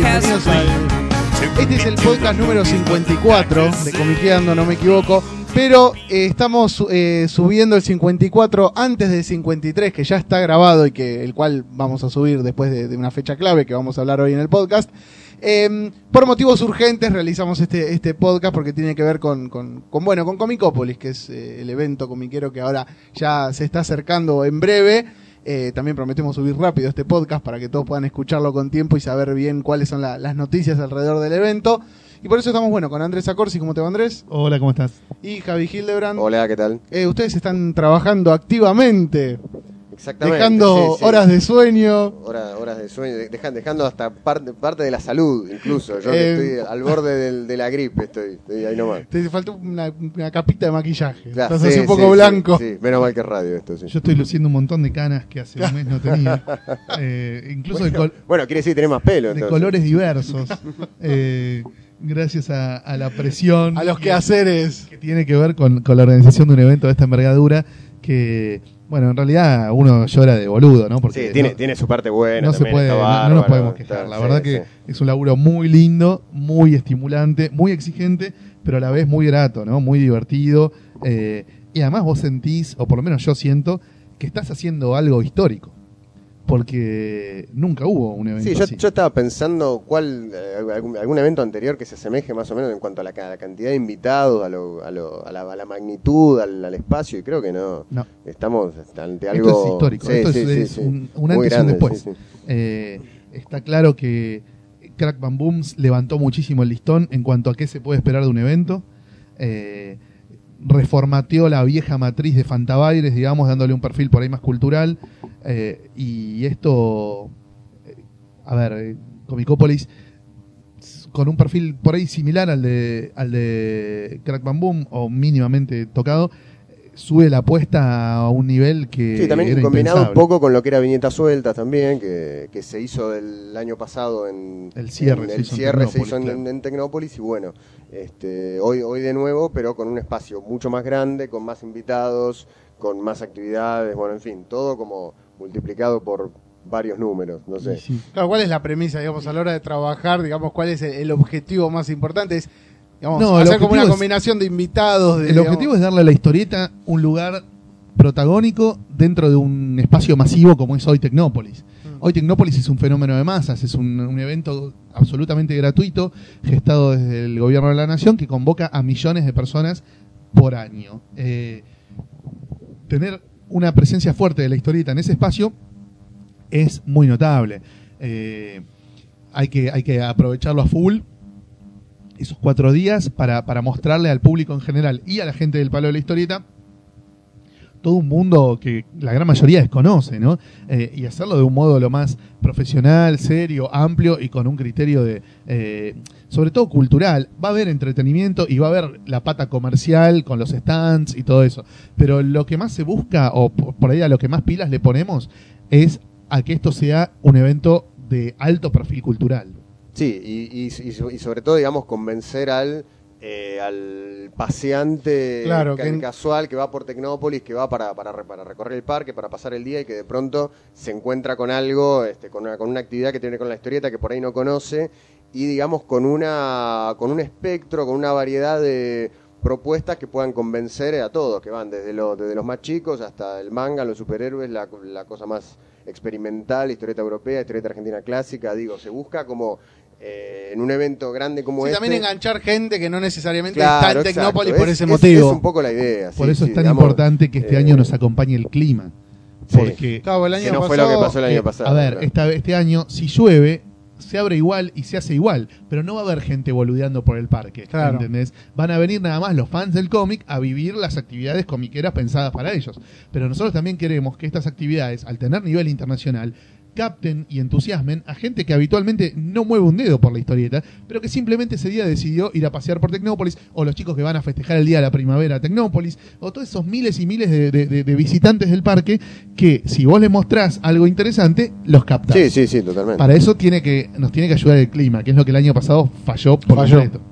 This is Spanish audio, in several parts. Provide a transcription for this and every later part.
bienvenidos. Este es el podcast número 54 de Comiqueando, no me equivoco. Pero eh, estamos eh, subiendo el 54 antes del 53, que ya está grabado y que el cual vamos a subir después de, de una fecha clave que vamos a hablar hoy en el podcast. Eh, por motivos urgentes realizamos este, este podcast porque tiene que ver con, con, con, bueno, con Comicópolis, que es eh, el evento comiquero que ahora ya se está acercando en breve. Eh, también prometemos subir rápido este podcast para que todos puedan escucharlo con tiempo y saber bien cuáles son la- las noticias alrededor del evento. Y por eso estamos, bueno, con Andrés Acorsi. ¿Cómo te va, Andrés? Hola, ¿cómo estás? Y Javi Hildebrand. Hola, ¿qué tal? Eh, ustedes están trabajando activamente, Exactamente. dejando sí, sí. horas de sueño. Hora- horas de sueño, de- dejan- dejando hasta parte, parte de la salud, incluso. Yo Eh, que estoy al borde del- de la gripe, estoy, estoy ahí nomás. Te faltó una, una capita de maquillaje. Claro, Estás así sí, un poco blanco. Sí, menos mal que es radio esto, sí. Yo estoy luciendo un montón de canas que hace un mes no tenía. Eh, incluso de, col- Bueno, quiere decir que tenés más pelo, de entonces. colores diversos. Eh, gracias a, a la presión. A los que- quehaceres. que tiene que ver con, con la organización de un evento de esta envergadura. Que, bueno, en realidad uno llora de boludo, ¿no? Porque Sí, tiene, no, tiene su parte buena. no se puede, no, nos podemos quejar. La sí, verdad que sí. es un laburo muy lindo, muy estimulante, muy exigente, pero a la vez muy grato, ¿no? Muy divertido. eh, y además vos sentís, o por lo menos yo siento, que estás haciendo algo histórico. Porque nunca hubo un evento Sí, yo, así. yo estaba pensando cuál eh, algún, algún evento anterior que se asemeje más o menos en cuanto a la, ca- la cantidad de invitados, a, lo, a, lo- a la, a la magnitud, al, al espacio, y creo que no. No. Estamos ante Esto algo. es histórico, Sí, esto sí, es, sí, un, un y un después. Eh, está claro que Crack Bam Booms levantó muchísimo el listón en cuanto a qué se puede esperar de un evento. Eh, reformateó la vieja matriz de Fantabaires, digamos, dándole un perfil por ahí más cultural. Eh, y esto, eh, a ver, eh, Comicópolis, s- con un perfil por ahí similar al de, al de Crack Bam Boom, o mínimamente tocado, sube la apuesta a un nivel que Sí, también era combinado un poco con lo que era Viñeta Suelta también, que, que se hizo el año pasado en El cierre en- se el hizo en cierre se hizo en, claro. en Tecnópolis y bueno, este, hoy, hoy de nuevo, pero con un espacio mucho más grande, con más invitados, con más actividades, bueno, en fin, todo como multiplicado por varios números, no sé. Sí. Claro, ¿cuál es la premisa, digamos, a la hora de trabajar? Digamos, ¿cuál es el, el objetivo más importante? Es, digamos, No, hacer como una es- combinación de invitados. De, El objetivo es darle a la historieta un lugar protagónico dentro de un espacio masivo como es hoy Tecnópolis. Mm. Hoy Tecnópolis es un fenómeno de masas, es un, un evento absolutamente gratuito, gestado desde el gobierno de la nación, que convoca a millones de personas por año. Eh, tener una presencia fuerte de la historieta en ese espacio es muy notable. Eh, hay, que, hay que aprovecharlo a full esos cuatro días para, para mostrarle al público en general y a la gente del palo de la historieta todo un mundo que la gran mayoría desconoce, ¿no? Eh, y hacerlo de un modo lo más profesional, serio, amplio y con un criterio de, eh, sobre todo cultural. Va a haber entretenimiento y va a haber la pata comercial con los stands y todo eso. Pero lo que más se busca, o por ahí a lo que más pilas le ponemos, es a que esto sea un evento de alto perfil cultural. Sí, y sobre todo, digamos, convencer al, eh, al paseante Claro, ca- que- casual que va por Tecnópolis, que va para, para recorrer el parque, para pasar el día y que de pronto se encuentra con algo, este, con, una, con una actividad que tiene con la historieta que por ahí no conoce y, digamos, con, una, con un espectro, con una variedad de propuestas que puedan convencer a todos, que van desde, lo- desde los más chicos hasta el manga, los superhéroes, la, la cosa más experimental, historieta europea, historieta argentina clásica, digo, se busca como eh, en un evento grande como Sí, este. también enganchar gente que no necesariamente Claro, está en exacto. Tecnópolis por Es- ese es- motivo. Es un poco la idea. Por sí, eso sí, es tan digamos, importante que este eh, año nos acompañe el clima. sí. Porque, Claro, el año Que no fue pasado- lo que pasó el año eh, pasado. a ver, claro. esta, este año, si llueve, se abre igual y se hace igual, pero no va a haber gente boludeando por el parque, Claro. ¿entendés? Van a venir nada más los fans del cómic a vivir las actividades comiqueras pensadas para ellos. Pero nosotros también queremos que estas actividades, al tener nivel internacional, capten y entusiasmen a gente que habitualmente no mueve un dedo por la historieta, pero que simplemente ese día decidió ir a pasear por Tecnópolis, o los chicos que van a festejar el día de la primavera a Tecnópolis, o todos esos miles y miles de, de- de- de visitantes del parque que si vos les mostrás algo interesante, los captás. Sí, sí, sí, totalmente. Para eso tiene que, nos tiene que ayudar el clima, que es lo que el año pasado falló por Falló. completo.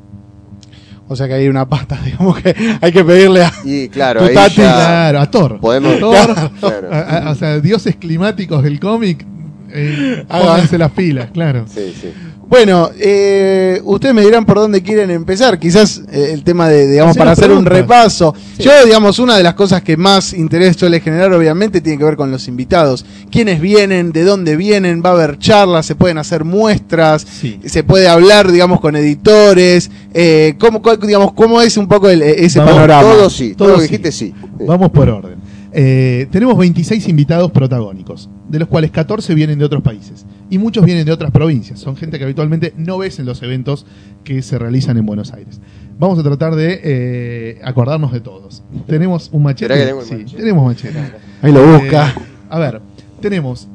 O sea que hay una pasta, digamos que hay que pedirle a. Y claro, Tu ahí ya Claro, a Thor. podemos... A Thor, Claro. a- a- o sea, dioses climáticos del cómic, eh, pónganse las pilas, claro. Sí, sí. Bueno, eh, ustedes me dirán por dónde quieren empezar. Quizás eh, el tema de, digamos, para hacer un repaso. Yo, digamos, una de las cosas que más interés suele generar, obviamente, tiene que ver con los invitados. ¿Quiénes vienen? ¿De dónde vienen? ¿Va a haber charlas? ¿Se pueden hacer muestras? Sí. ¿Se puede hablar, digamos, con editores? Eh, ¿cómo, cuál- digamos, ¿Cómo es un poco el- ese Vamos, panorama? Todo sí, todo, Todo lo que sí. dijiste. Sí. Vamos por orden. Eh, tenemos 26 invitados protagónicos, de los cuales 14 vienen de otros países y muchos vienen de otras provincias. Son gente que habitualmente no ves en los eventos que se realizan en Buenos Aires. Vamos a tratar de eh, acordarnos de todos. Tenemos un machete. Que tengo sí, machete. tenemos machete. Ahí lo busca. Eh, a ver, tenemos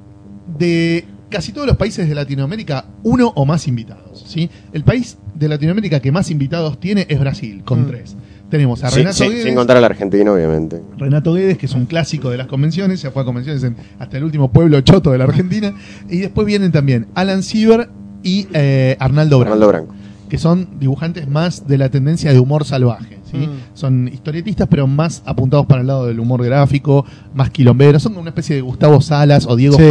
de casi todos los países de Latinoamérica uno o más invitados. ¿sí? El país de Latinoamérica que más invitados tiene es Brasil, con Mm. tres. Tenemos a Sí, Renato sí, Guedes. sin contar al argentino, obviamente. Renato Guedes, que es un clásico de las convenciones, ya fue a convenciones en hasta el último pueblo choto de la Argentina. Y después vienen también Alan Siever y eh, Arnaldo Branco, Arnaldo Branco. que son dibujantes más de la tendencia de humor salvaje. ¿sí? Mm. Son historietistas, pero más apuntados para el lado del humor gráfico, más quilomberos. Son como una especie de Gustavo Salas o Diego Sí.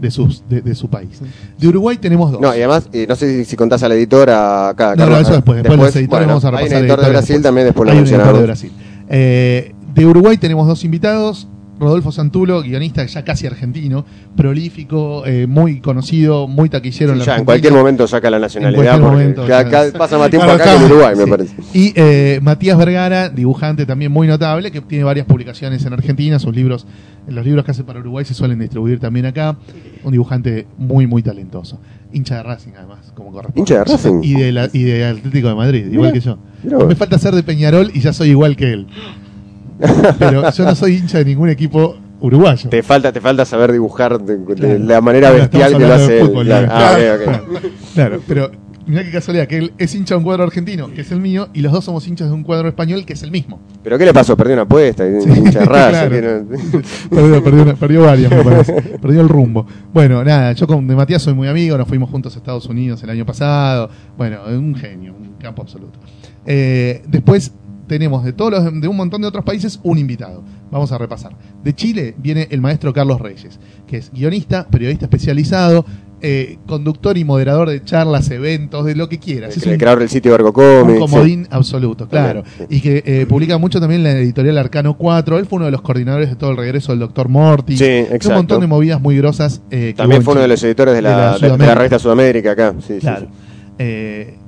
De, sus, de, de su país. De Uruguay tenemos dos. No, y además, eh, no sé si, si contás al editor acá. No, no, eso después. Después los editores vamos a Hay repasar un editor de Brasil después. también, después lo Hay un editor de. Brasil. Eh, de Uruguay tenemos dos invitados. Rodolfo Santulo, guionista ya casi argentino, prolífico, eh, muy conocido, muy taquillero en Sí, la ya en cualquier momento saca la nacionalidad cualquier porque momento, cada- pasa más tiempo Claro, acá que en. Uruguay, me parece. Y eh, Matías Vergara, dibujante también muy notable, que tiene varias publicaciones en Argentina. Sus libros, los libros que hace para Uruguay se suelen distribuir también acá. Un dibujante muy, muy talentoso. Hincha de Racing, además, como corresponde. ¿Hincha de Racing? Y de, la- y de Atlético de Madrid, igual que yo. Me falta ser de Peñarol y ya soy igual que él. Pero yo no soy hincha de ningún equipo uruguayo. Te falta, te falta saber dibujar de, la manera Claro, bestial que lo hace él. fútbol, Claro. Ah, Claro, pero mira qué casualidad, que él es hincha de un cuadro argentino, que es el mío, y los dos somos hinchas de un cuadro español, que es el mismo. ¿Pero qué le pasó? Perdió una apuesta, Sí, hincha claro. tiene- Perdió, perdió, una- perdió varias, me parece. Perdió el rumbo. Bueno, nada, yo con de Matías soy muy amigo, nos fuimos juntos a Estados Unidos el año pasado. Bueno, un genio, un campo absoluto. Eh, después tenemos de todos los, de un montón de otros países un invitado. Vamos a repasar. De Chile viene el maestro Carlos Reyes, que es guionista, periodista especializado, eh, conductor y moderador de charlas, eventos, de lo que quieras. Es el un- creador del sitio Vergo un comodín absoluto, claro. Sí. Y que eh, publica mucho también la editorial Arcano 4. Él fue uno de los coordinadores de todo el regreso del Dr. Morty. Sí, Hizo un exacto. montón de movidas muy grosas. eh, que También fue en uno de los editores de De la, de- la revista Sudamérica acá. Sí, sí, Claro.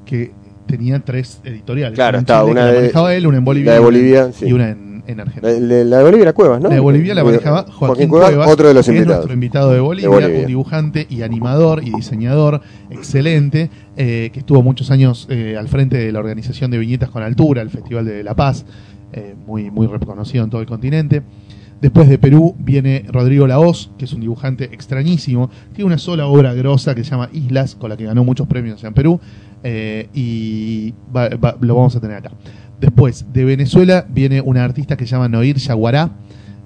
que tenía tres editoriales. Claro, en estaba una que la de- manejaba él, una en Bolivia, la de y una- Bolivia, sí. y una en, en Argentina. La, la- la de Bolivia era Cuevas, ¿no? La de Bolivia la manejaba Joaquín, Cuevas, otro de los que es invitados. nuestro invitado de Bolivia, De Bolivia. un dibujante y animador y diseñador excelente, eh, que estuvo muchos años eh, al frente de la organización de Viñetas con Altura, el Festival de La Paz, eh, muy, muy reconocido en todo el continente. Después de Perú viene Rodrigo Laos, que es un dibujante extrañísimo. Tiene una sola obra grosa que se llama Islas, con la que ganó muchos premios en Perú. Eh, y va- va- lo vamos a tener acá. Después de Venezuela viene una artista que se llama Noir Yaguará,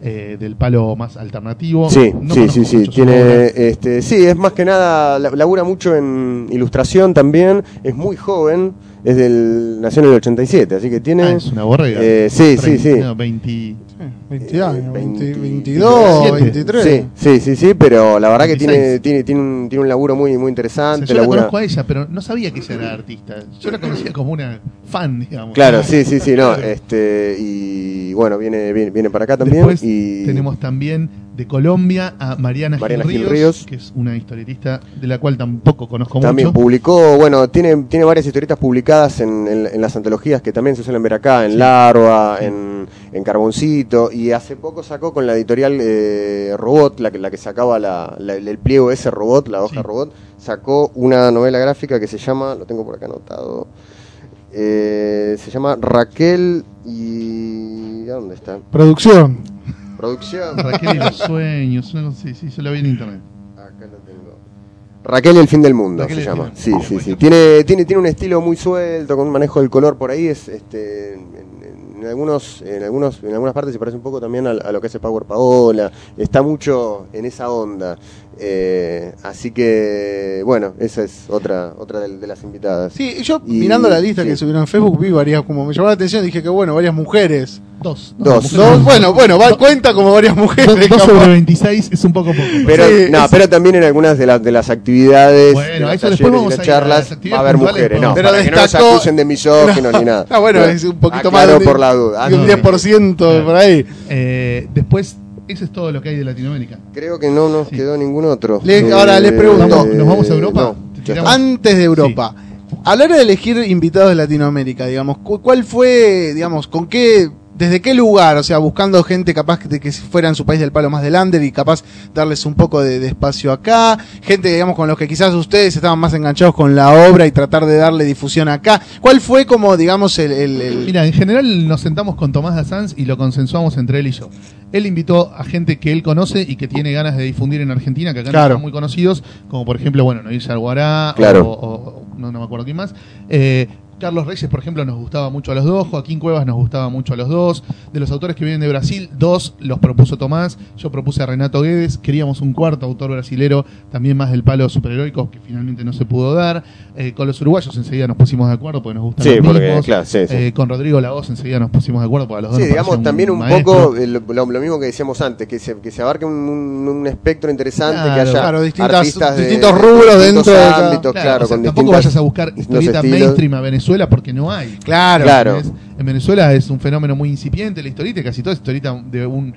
eh, del palo más alternativo. Sí, No sí, sí, sí. Tiene, este, sí, es más que nada, la- labura mucho en ilustración también. Es muy joven, es del, nació en el 87, así que tiene. Ah, es una borrega. Eh, sí, sí, 30, sí. no, 20 20 años, 20, 20, 22, 27. 23. Sí, sí, sí, sí, pero la verdad que tiene, 26. tiene, tiene, un, tiene un laburo muy, muy O interesante. sea, yo la conozco a ella, pero no sabía que ella era artista. Yo la conocía como una fan, digamos. Claro, sí, sí, sí, no. Este, y bueno, viene, viene, viene para acá también. Después y tenemos también De Colombia a Mariana, Mariana Gil, Gil Ríos, que es una historietista de la cual tampoco conozco También mucho. publicó, bueno, tiene, tiene varias historietas publicadas en, en- en las antologías que también se suelen ver acá, en Larva, en, en Carboncito, y hace poco sacó con la editorial eh, Robot, la que, la que sacaba la, la- el pliego ese robot, la hoja Sí. robot, sacó una novela gráfica que se llama, lo tengo por acá anotado, eh, se llama Raquel y... ¿a ¿Dónde está? Producción. Producción. Raquel y los sueños, una cosa- sí, sí, yo la vi en internet. Acá lo tengo. Raquel y el fin del mundo Raquel se llama. Sí, sí, sí. Buenísimo. Tiene, tiene, tiene un estilo muy suelto, con un manejo del color por ahí. Es, este, en, algunos, en algunos, en algunas partes se parece un poco también a, a lo que hace Power Paola. Está mucho en esa onda. Eh, así que, bueno, esa es otra, otra de, de las invitadas. Sí, yo Y- mirando la lista sí. que subieron en Facebook vi varias, como me llamó la atención, dije que bueno, varias mujeres. Dos. Dos. Dos, bueno, bueno, va, cuenta como varias mujeres. Dos, dos sobre 26 es un poco poco. Pero, Sí, no, es- pero también en algunas de, las de las actividades, Bueno, de los eso después talleres vamos y a las ir a las charlas, va a haber mujeres. No, pero para que no nos destacó- acusen de misóginos ni nada. Ah, bueno, es un poquito más Aclaro de, por la duda. de un Ah, 10% por ahí. Eh, después, eso es todo lo que hay de Latinoamérica. Creo que no nos Sí. quedó ningún otro. Le- ahora le pregunto. ¿Vamos- nos vamos a Europa? no, ¿Te ya tiramos? está. Antes de Europa, a la hora de elegir invitados de Latinoamérica, digamos, cu- ¿cuál fue, digamos, con qué, desde qué lugar? O sea, buscando gente capaz de que fuera en su país del palo más del under y capaz darles un poco de, de espacio acá. Gente, digamos, con los que quizás ustedes estaban más enganchados con la obra y tratar de darle difusión acá. ¿Cuál fue como, digamos, el... el- el- Mira, en general nos sentamos con Tomás Dassanz y lo consensuamos entre él y yo. Él invitó a gente que él conoce y que tiene ganas de difundir en Argentina, que acá Claro. no son muy conocidos, como por ejemplo, bueno, Noir Guará Claro. o, o- no, no me acuerdo quién más. Eh, Carlos Reyes, por ejemplo, nos gustaba mucho a los dos. Joaquín Cuevas nos gustaba mucho a los dos. De los autores que vienen de Brasil, dos los propuso Tomás. Yo propuse a Renato Guedes. Queríamos un cuarto autor brasilero, también más del palo superheroico, que finalmente no se pudo dar. Eh, con los uruguayos enseguida nos pusimos de acuerdo porque nos gustan Sí, los porque, mismos. claro, sí, sí. Eh, con Rodrigo Lagos enseguida nos pusimos de acuerdo porque a los dos Sí, nos digamos también un poco eh, lo, mismo que decíamos antes, que se, que se abarque un, un- espectro interesante, Claro, que haya claro, distintas- artistas de- distintos de rubros distintos dentro de ámbitos, Claro, claro, o sea, con tampoco vayas a buscar estilos. mainstream a Venezuela porque no hay. Claro. Claro. En Venezuela es un fenómeno muy incipiente la historieta, y casi toda es historieta de un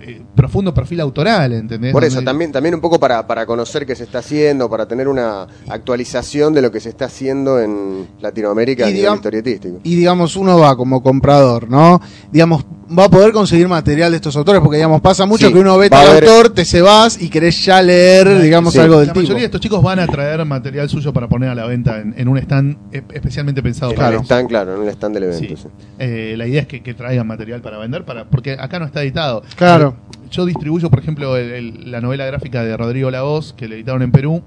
eh, profundo perfil autoral, ¿entendés? Por eso, también, también un poco para, para conocer qué se está haciendo, para tener una actualización de lo que se está haciendo en Latinoamérica Y a nivel digamos- historietístico. y digamos uno va como comprador, ¿no? Digamos, va a poder conseguir material de estos autores, porque digamos, pasa mucho Sí, que uno ve tal haber- autor, te se vas y querés ya leer, digamos, Sí. algo del la tipo. mayoría de estos chicos van a traer material suyo para poner a la venta en, en un stand e- especialmente pensado En para eso. stand, claro, en el stand del evento. Sí. sí. Eh, la idea es que, que traigan material para vender, para porque acá no está editado. Claro. Yo distribuyo, por ejemplo, el- el- la novela gráfica de Rodrigo Laoz, que le editaron en Perú.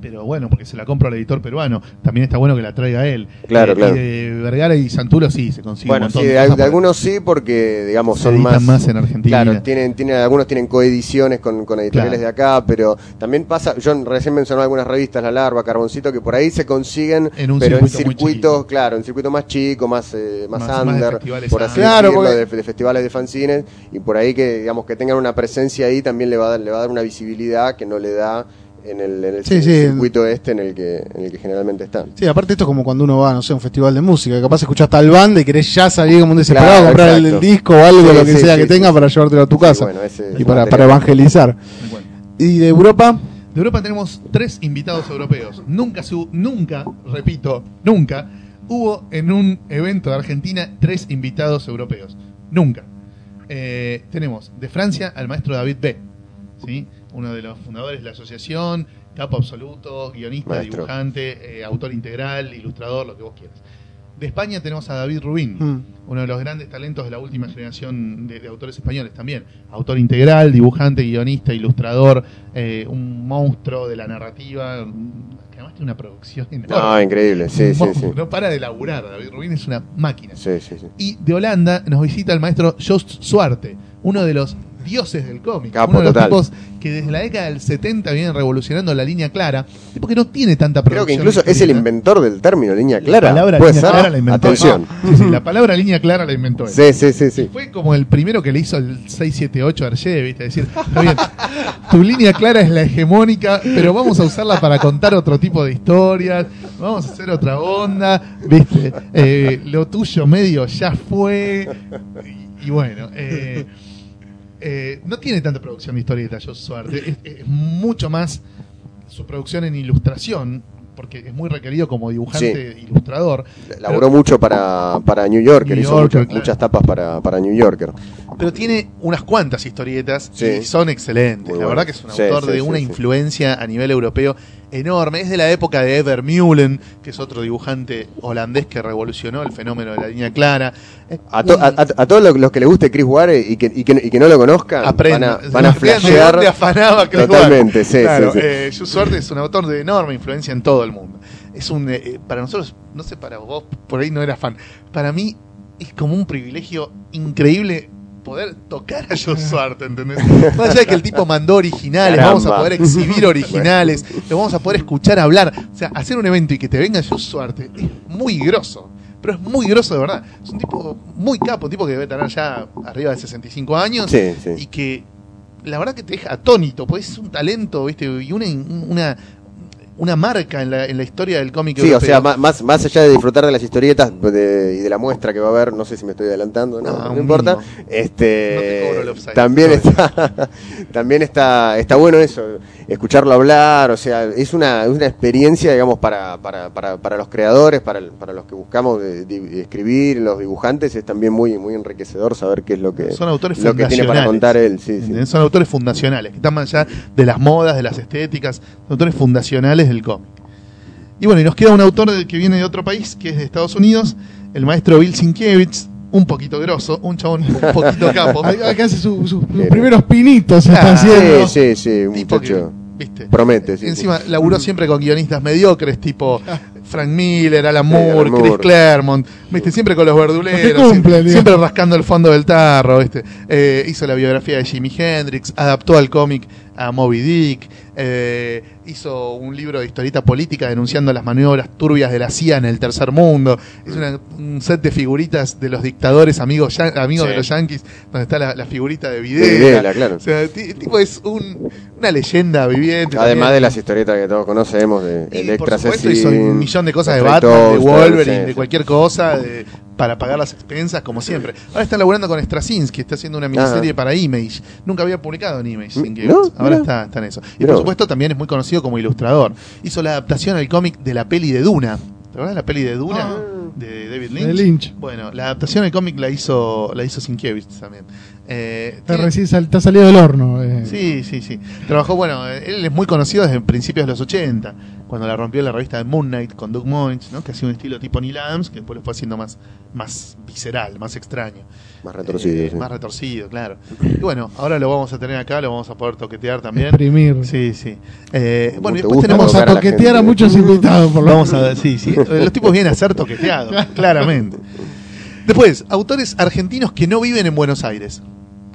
Pero bueno, porque se la compro al editor peruano. También está bueno que la traiga él. Claro, Eh, claro. Y de Vergara y Santulo sí, se consigue Bueno, un sí, montón de, algunos sí, porque digamos se son más, más en Argentina. Claro, tienen, tienen, algunos tienen coediciones con, con editoriales Claro. de acá, pero también pasa, yo recién mencioné algunas revistas, La Larva, Carboncito, que por ahí se consiguen, En un pero en circuito circuitos, claro, en circuitos más chicos, más, eh, más, Más- más de under, por así. Claro, decirlo, porque- de, de festivales de fanzines, y por ahí que, digamos, que tengan una presencia ahí también le va a dar, le va a dar una visibilidad que no le da en el, en el Sí, sí. circuito este en el que, en el que generalmente está. Sí, aparte esto es como cuando uno va, no sé, a un festival de música, que capaz escuchás tal banda y querés ya salir como un desesperado Claro, a comprar el, disco o algo, Sí, lo que sí, sea sí, que sí, tenga sí. para llevártelo a tu Sí, casa bueno, ese es y para, para evangelizar. Bueno. ¿Y de Europa? De Europa tenemos tres invitados europeos. Nunca, se hu- nunca, repito, nunca hubo en un evento de Argentina tres invitados europeos. Nunca. Eh, tenemos de Francia al maestro David B. ¿sí? Uno de los fundadores de la asociación, capo absoluto, guionista, Maestro. dibujante, eh, autor integral, ilustrador, lo que vos quieras. De España tenemos a David Rubín, Mm. uno de los grandes talentos de la última generación de, de autores españoles también. Autor integral, dibujante, guionista, ilustrador, eh, un monstruo de la narrativa, que además tiene una producción enorme. No, increíble, sí, sí, sí. No para de laburar, David Rubin es una máquina. Sí, sí, sí. Y de Holanda nos visita el maestro Joost Suarte, uno de los dioses del cómic. Capo, uno de los total. tipos que desde la década del 70 vienen revolucionando la línea clara, tipo que no tiene tanta Creo que producción. incluso es el inventor del término línea La clara. palabra ¿Puede línea ser? clara la inventó. Atención. Sí, sí, la palabra línea clara la inventó él. Sí, sí, sí, sí. Fue como el primero que le hizo el 678 a Hergé, ¿viste? Decir, está bien, tu línea clara es la hegemónica, pero vamos a usarla para contar otro tipo de historias, vamos a hacer otra onda, ¿viste? Eh, lo tuyo medio ya fue, y, y bueno, eh, Eh, no tiene tanta producción de historietas, yo suerte. Es, es mucho más su producción en ilustración, porque es muy requerido como dibujante ilustrador. Laboró mucho para, para New Yorker, New hizo Yorker, muchas, claro. muchas tapas para, para New Yorker. Pero tiene unas cuantas historietas Sí. y son excelentes. Muy la verdad que es un autor sí, de sí, una influencia a nivel europeo enorme. Es de la época de Ever Mullen, que es otro dibujante holandés que revolucionó el fenómeno de la línea clara. A, to- un- a, a- a todos los, que les guste Chris Ware y que, y que, y que no lo conozcan, Aprenda. van a, van a flashear. afanaba Chris Totalmente, Ware. Claro, eh, es un autor de enorme influencia en todo el mundo. Es un, eh, para nosotros, no sé, para vos, por ahí no eras fan. Para mí es como un privilegio increíble poder tocar a Jules Suarte, ¿entendés? Más allá de que el tipo mandó originales, Caramba. vamos a poder exhibir originales, lo vamos a poder escuchar hablar. O sea, hacer un evento y que te venga Jules Suarte es muy grosso. Pero es muy grosso de verdad. Es un tipo muy capo, un tipo que debe tener ya arriba de 65 años Sí, sí. y que la verdad que te deja atónito, pues es un talento, ¿viste? Y una, una, una marca en la, en la historia del cómic Sí, o sea, más, más allá de disfrutar de las historietas de- y de la muestra que va a haber, no sé si me estoy adelantando, no, No, no un importa. mínimo. No Este, te cobro el offside. también No. está, también está, está bueno eso, escucharlo hablar, o sea, es una, es una experiencia, digamos, para, para, para, para los creadores, para, para los que buscamos de- de escribir, los dibujantes, es también muy, muy enriquecedor saber qué es lo que, Son autores lo que tiene para contar él. Sí, sí. Son autores fundacionales, que están más allá de las modas, de las estéticas, son autores fundacionales del cómic. Y bueno, y nos queda un autor que viene de otro país, que es de Estados Unidos, el maestro Bill Sienkiewicz, un poquito grosso, un chabón un poquito capo. Acá hace su- sus, primeros pinitos se está Ah, haciendo. Sí, sí, sí, un que, muchacho. ¿viste? Promete, sí. sí. Encima laburó siempre con guionistas mediocres, tipo Frank Miller, Alan Moore, Alan Chris. Claremont, ¿viste? siempre con los verduleros, que siempre rascando el fondo del tarro. ¿viste? Eh, hizo la biografía de Jimi Hendrix, adaptó al cómic a Moby Dick, eh, hizo un libro de historieta política denunciando las maniobras turbias de la CIA en el tercer mundo. Es una- un set de figuritas de los dictadores amigos, ya- amigos Sí. de los yanquis, donde está la, la figurita de De Videla. Claro. O sea, tipo es un- una leyenda viviente. Además también. de las historietas que todos conocemos, de Y, Electra por supuesto, Cecil, hizo un millón de cosas de Batman, de Wolverine, sí, de cualquier cosa, de- para pagar las expensas, como siempre. Ahora está laburando con Straczynski, está haciendo una miniserie Ajá. para Image. Nunca había publicado en Image. No, Ahora mirá. está, está en eso. Y por supuesto también es muy conocido como ilustrador. Hizo la adaptación al cómic de la peli de Duna. ¿Te acuerdas de la peli de Duna? Ah. de David De Lynch. Lynch. Bueno, la adaptación al cómic la hizo, la hizo Sienkiewicz también. Eh, Está, recién sal- está salido del horno. eh. Sí, sí, sí. Trabajó, bueno, él es muy conocido desde principios de los 80, cuando la rompió la revista de Moon Knight con Doug Moines, ¿no? que hacía un estilo tipo Neil Adams, que después lo fue haciendo más, más visceral, más extraño. Más retorcido. Eh, sí. Más retorcido, claro. Y bueno, ahora lo vamos a tener acá, lo vamos a poder toquetear también. Exprimir. Sí, sí. Eh, bueno, y después tenemos... Vamos a toquetear a, muchos invitados, por lo Vamos a ver, sí, sí. Los tipos vienen a ser toqueteados, claramente. Después, autores argentinos que no viven en Buenos Aires.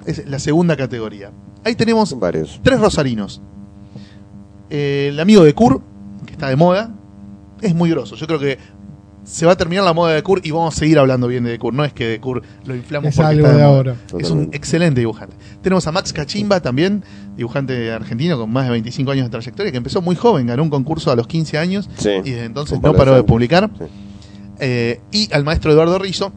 Es la segunda categoría. Ahí tenemos varios. tres rosarinos. Eh, el amigo de Kur, que está de moda, es muy grosso. Yo creo que se va a terminar la moda de Kur y vamos a seguir hablando bien de Kur. No es que de Kur lo inflamos Es porque algo está de ahora. Es un excelente dibujante. Tenemos a Max Cachimba también, dibujante argentino con más de 25 años de trayectoria, que empezó muy joven, ganó un concurso a los 15 años Sí. y desde entonces no paró de publicar. Sí. Eh, y al maestro Eduardo Rizzo,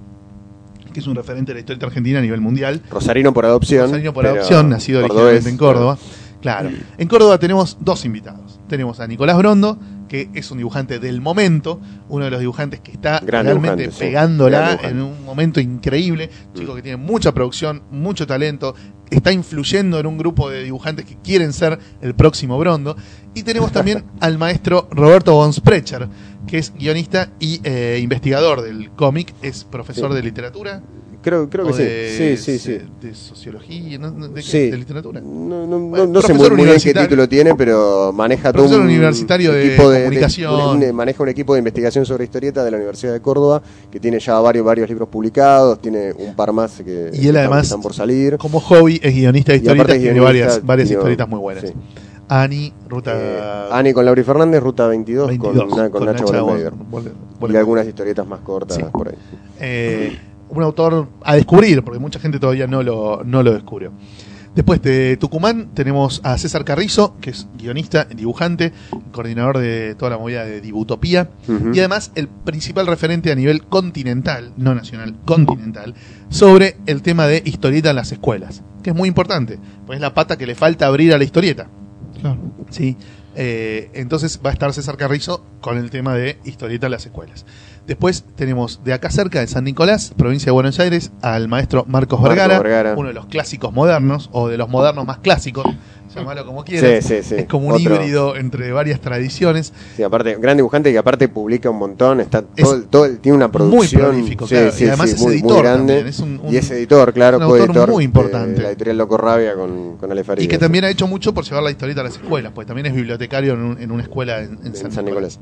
que es un referente de la historieta argentina a nivel mundial. Rosarino por adopción. Rosarino por adopción, nacido originalmente en Córdoba. Claro. En Córdoba tenemos dos invitados. Tenemos a Nicolás Brondo, que es un dibujante del momento, uno de los dibujantes que está Gran realmente dibujante, pegándola en un momento increíble. Chico que tiene mucha producción, mucho talento, está influyendo en un grupo de dibujantes que quieren ser el próximo Brondo. Y tenemos también al maestro Roberto von Sprecher, que es guionista y eh, investigador del cómic, es profesor Sí. de literatura. Creo, creo que de, sí. Sí, sí, sí. De sociología, ¿no? ¿De, qué? Sí. de literatura. No, no, no- Bueno, no sé muy, bien qué título tiene, pero maneja todo un universitario de equipo comunicación. un- un- maneja un equipo de investigación sobre historieta de la Universidad de Córdoba, que tiene ya varios, varios libros publicados, tiene un par más que, Y él además- están por salir. Como hobby es guionista de historietas, tiene varias, varias historietas muy buenas. Ani, Ruta Eh, Ani con Lauri Fernández, Ruta 22, 22, con, con Nacha. Bol- Y algunas historietas más cortas Sí. por ahí. Eh, un autor a descubrir, porque mucha gente todavía no lo, no lo descubrió. Después de Tucumán tenemos a César Carrizo, que es guionista, dibujante, coordinador de toda la movida de Dibutopía y además el principal referente a nivel continental, no nacional, continental, sobre el tema de historieta en las escuelas, que es muy importante, pues es la pata que le falta abrir a la historieta. Claro. ¿sí? Eh, entonces va a estar César Carrizo con el tema de historieta en las escuelas. Después tenemos de acá cerca, de San Nicolás, provincia de Buenos Aires, al maestro Marcos Marco Vergara, Vergara. uno de los clásicos modernos, o de los modernos más clásicos, llamalo como quieras. Sí, sí, sí. Es como un Otro- híbrido entre varias tradiciones. Sí, aparte, gran dibujante que aparte publica un montón, está Es todo, tiene una muy producción prolífico, sí, claro, y además es muy, muy editor grande. también, es un- un- y es editor, claro, un autor muy de importante. la editorial Loco Rabia con, con Ale Farid. Y que también ha hecho mucho por llevar la historieta a las escuelas, pues también es bibliotecario en, un- en una escuela en, en En San, San Nicolás.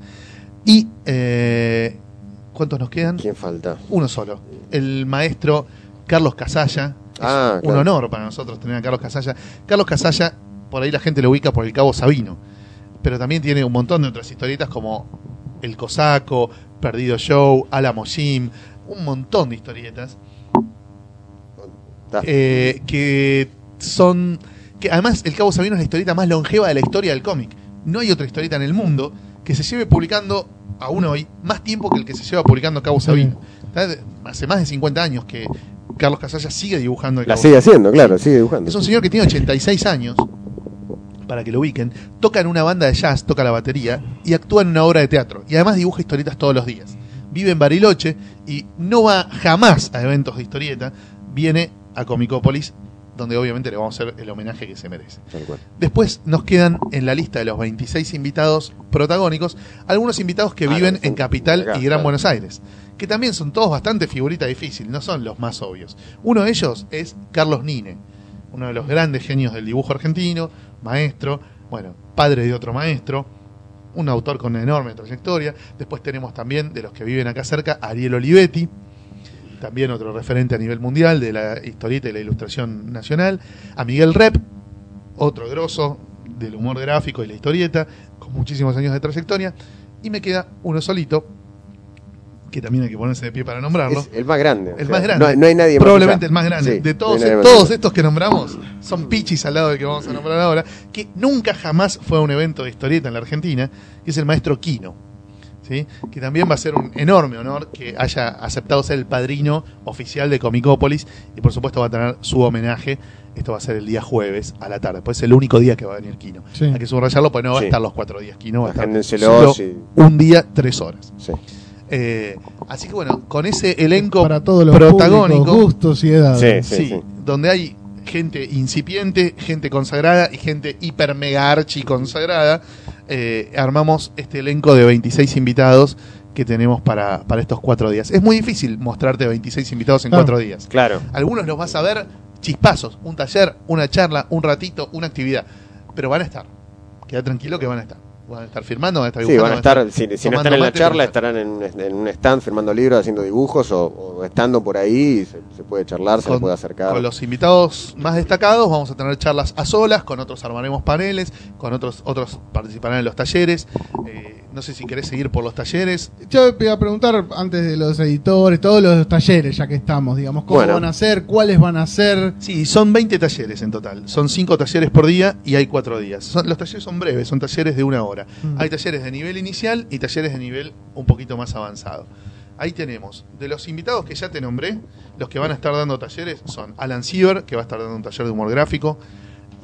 Y, eh, ¿cuántos nos quedan? ¿Quién falta? Uno solo. El maestro Carlos Casalla. Es Ah, un honor para nosotros tener a Carlos Casalla. Carlos Casalla, por ahí la gente lo ubica por el Cabo Sabino. Pero también tiene un montón de otras historietas como El Cosaco, Perdido Show, Alamo Jim, un montón de historietas eh, que son. que Además, El Cabo Sabino es la historieta más longeva de la historia del cómic. No hay otra historieta en el mundo que se lleve publicando, aún hoy, más tiempo que el que se lleva publicando Cabo Sabino. Hace más de 50 años que Carlos Casalla sigue dibujando el La Cabo sigue haciendo, claro, sigue dibujando. es un señor que tiene 86 años, para que lo ubiquen, toca en una banda de jazz, toca la batería y actúa en una obra de teatro. Y además dibuja historietas todos los días. Vive en Bariloche y no va jamás a eventos de historieta, viene a Comicópolis, donde obviamente le vamos a hacer el homenaje que se merece. Después nos quedan en la lista de los 26 invitados protagónicos algunos invitados que Ah, viven en Capital acá, y Gran claro. Buenos Aires, que también son todos bastante figurita difícil, no son los más obvios. Uno de ellos es Carlos Nine, uno de los grandes genios del dibujo argentino, maestro, bueno, padre de otro maestro, un autor con una enorme trayectoria. Después tenemos también de los que viven acá cerca, Ariel Olivetti, también otro referente a nivel mundial de la historieta y la ilustración nacional, a Miguel Rep, otro grosso del humor gráfico y la historieta, con muchísimos años de trayectoria, y me queda uno solito, que también hay que ponerse de pie para nombrarlo. Es el más grande. o el sea, más grande. No, hay- no hay nadie más. Probablemente el más grande. Sí, de todos, más todos estos que nombramos son pichis al lado del que vamos a nombrar ahora, que nunca jamás fue a un evento de historieta en la Argentina, que es el maestro Quino. ¿Sí? Que también va a ser un enorme honor que haya aceptado ser el padrino oficial de Comicópolis y por supuesto va a tener su homenaje. Esto va a ser el día jueves a la tarde. Pues es el único día que va a venir Quino. Sí. Hay que subrayarlo, pues no va a estar los cuatro días. Quino va a estar solo sí. un día, tres horas. Sí. Eh, así que bueno, con ese elenco Para todos los protagónico, públicos, gustos y edades. Sí, sí, sí. donde hay gente incipiente, gente consagrada y gente hiper mega archi consagrada, eh, armamos este elenco de 26 invitados que tenemos para, para estos cuatro días. Es muy difícil mostrarte 26 invitados en Claro. cuatro días. Claro. Algunos los vas a ver chispazos, un taller, una charla, un ratito, una actividad, pero van a estar. Queda tranquilo que van a estar. Van a estar firmando, van a estar Sí, dibujando, van a estar, si, si no están en la charla, estarán en un, en un stand firmando libros, haciendo dibujos o, o estando por ahí, se, se puede charlar, se puede acercar. Con los invitados más destacados vamos a tener charlas a solas, con otros armaremos paneles, con otros otros participarán en los talleres. Eh, no sé si querés seguir por los talleres. Yo te iba a preguntar antes de los editores, todos los talleres, ya que estamos, digamos, cómo Bueno. van a ser, cuáles van a ser. Sí, son 20 talleres en total. Son 5 talleres por día y hay 4 días. Son- los talleres son breves, son talleres de una hora. Mm. Hay talleres de nivel inicial y talleres de nivel un poquito más avanzado. Ahí tenemos, de los invitados que ya te nombré, los que van a estar dando talleres son Alan Siever, que va a estar dando un taller de humor gráfico,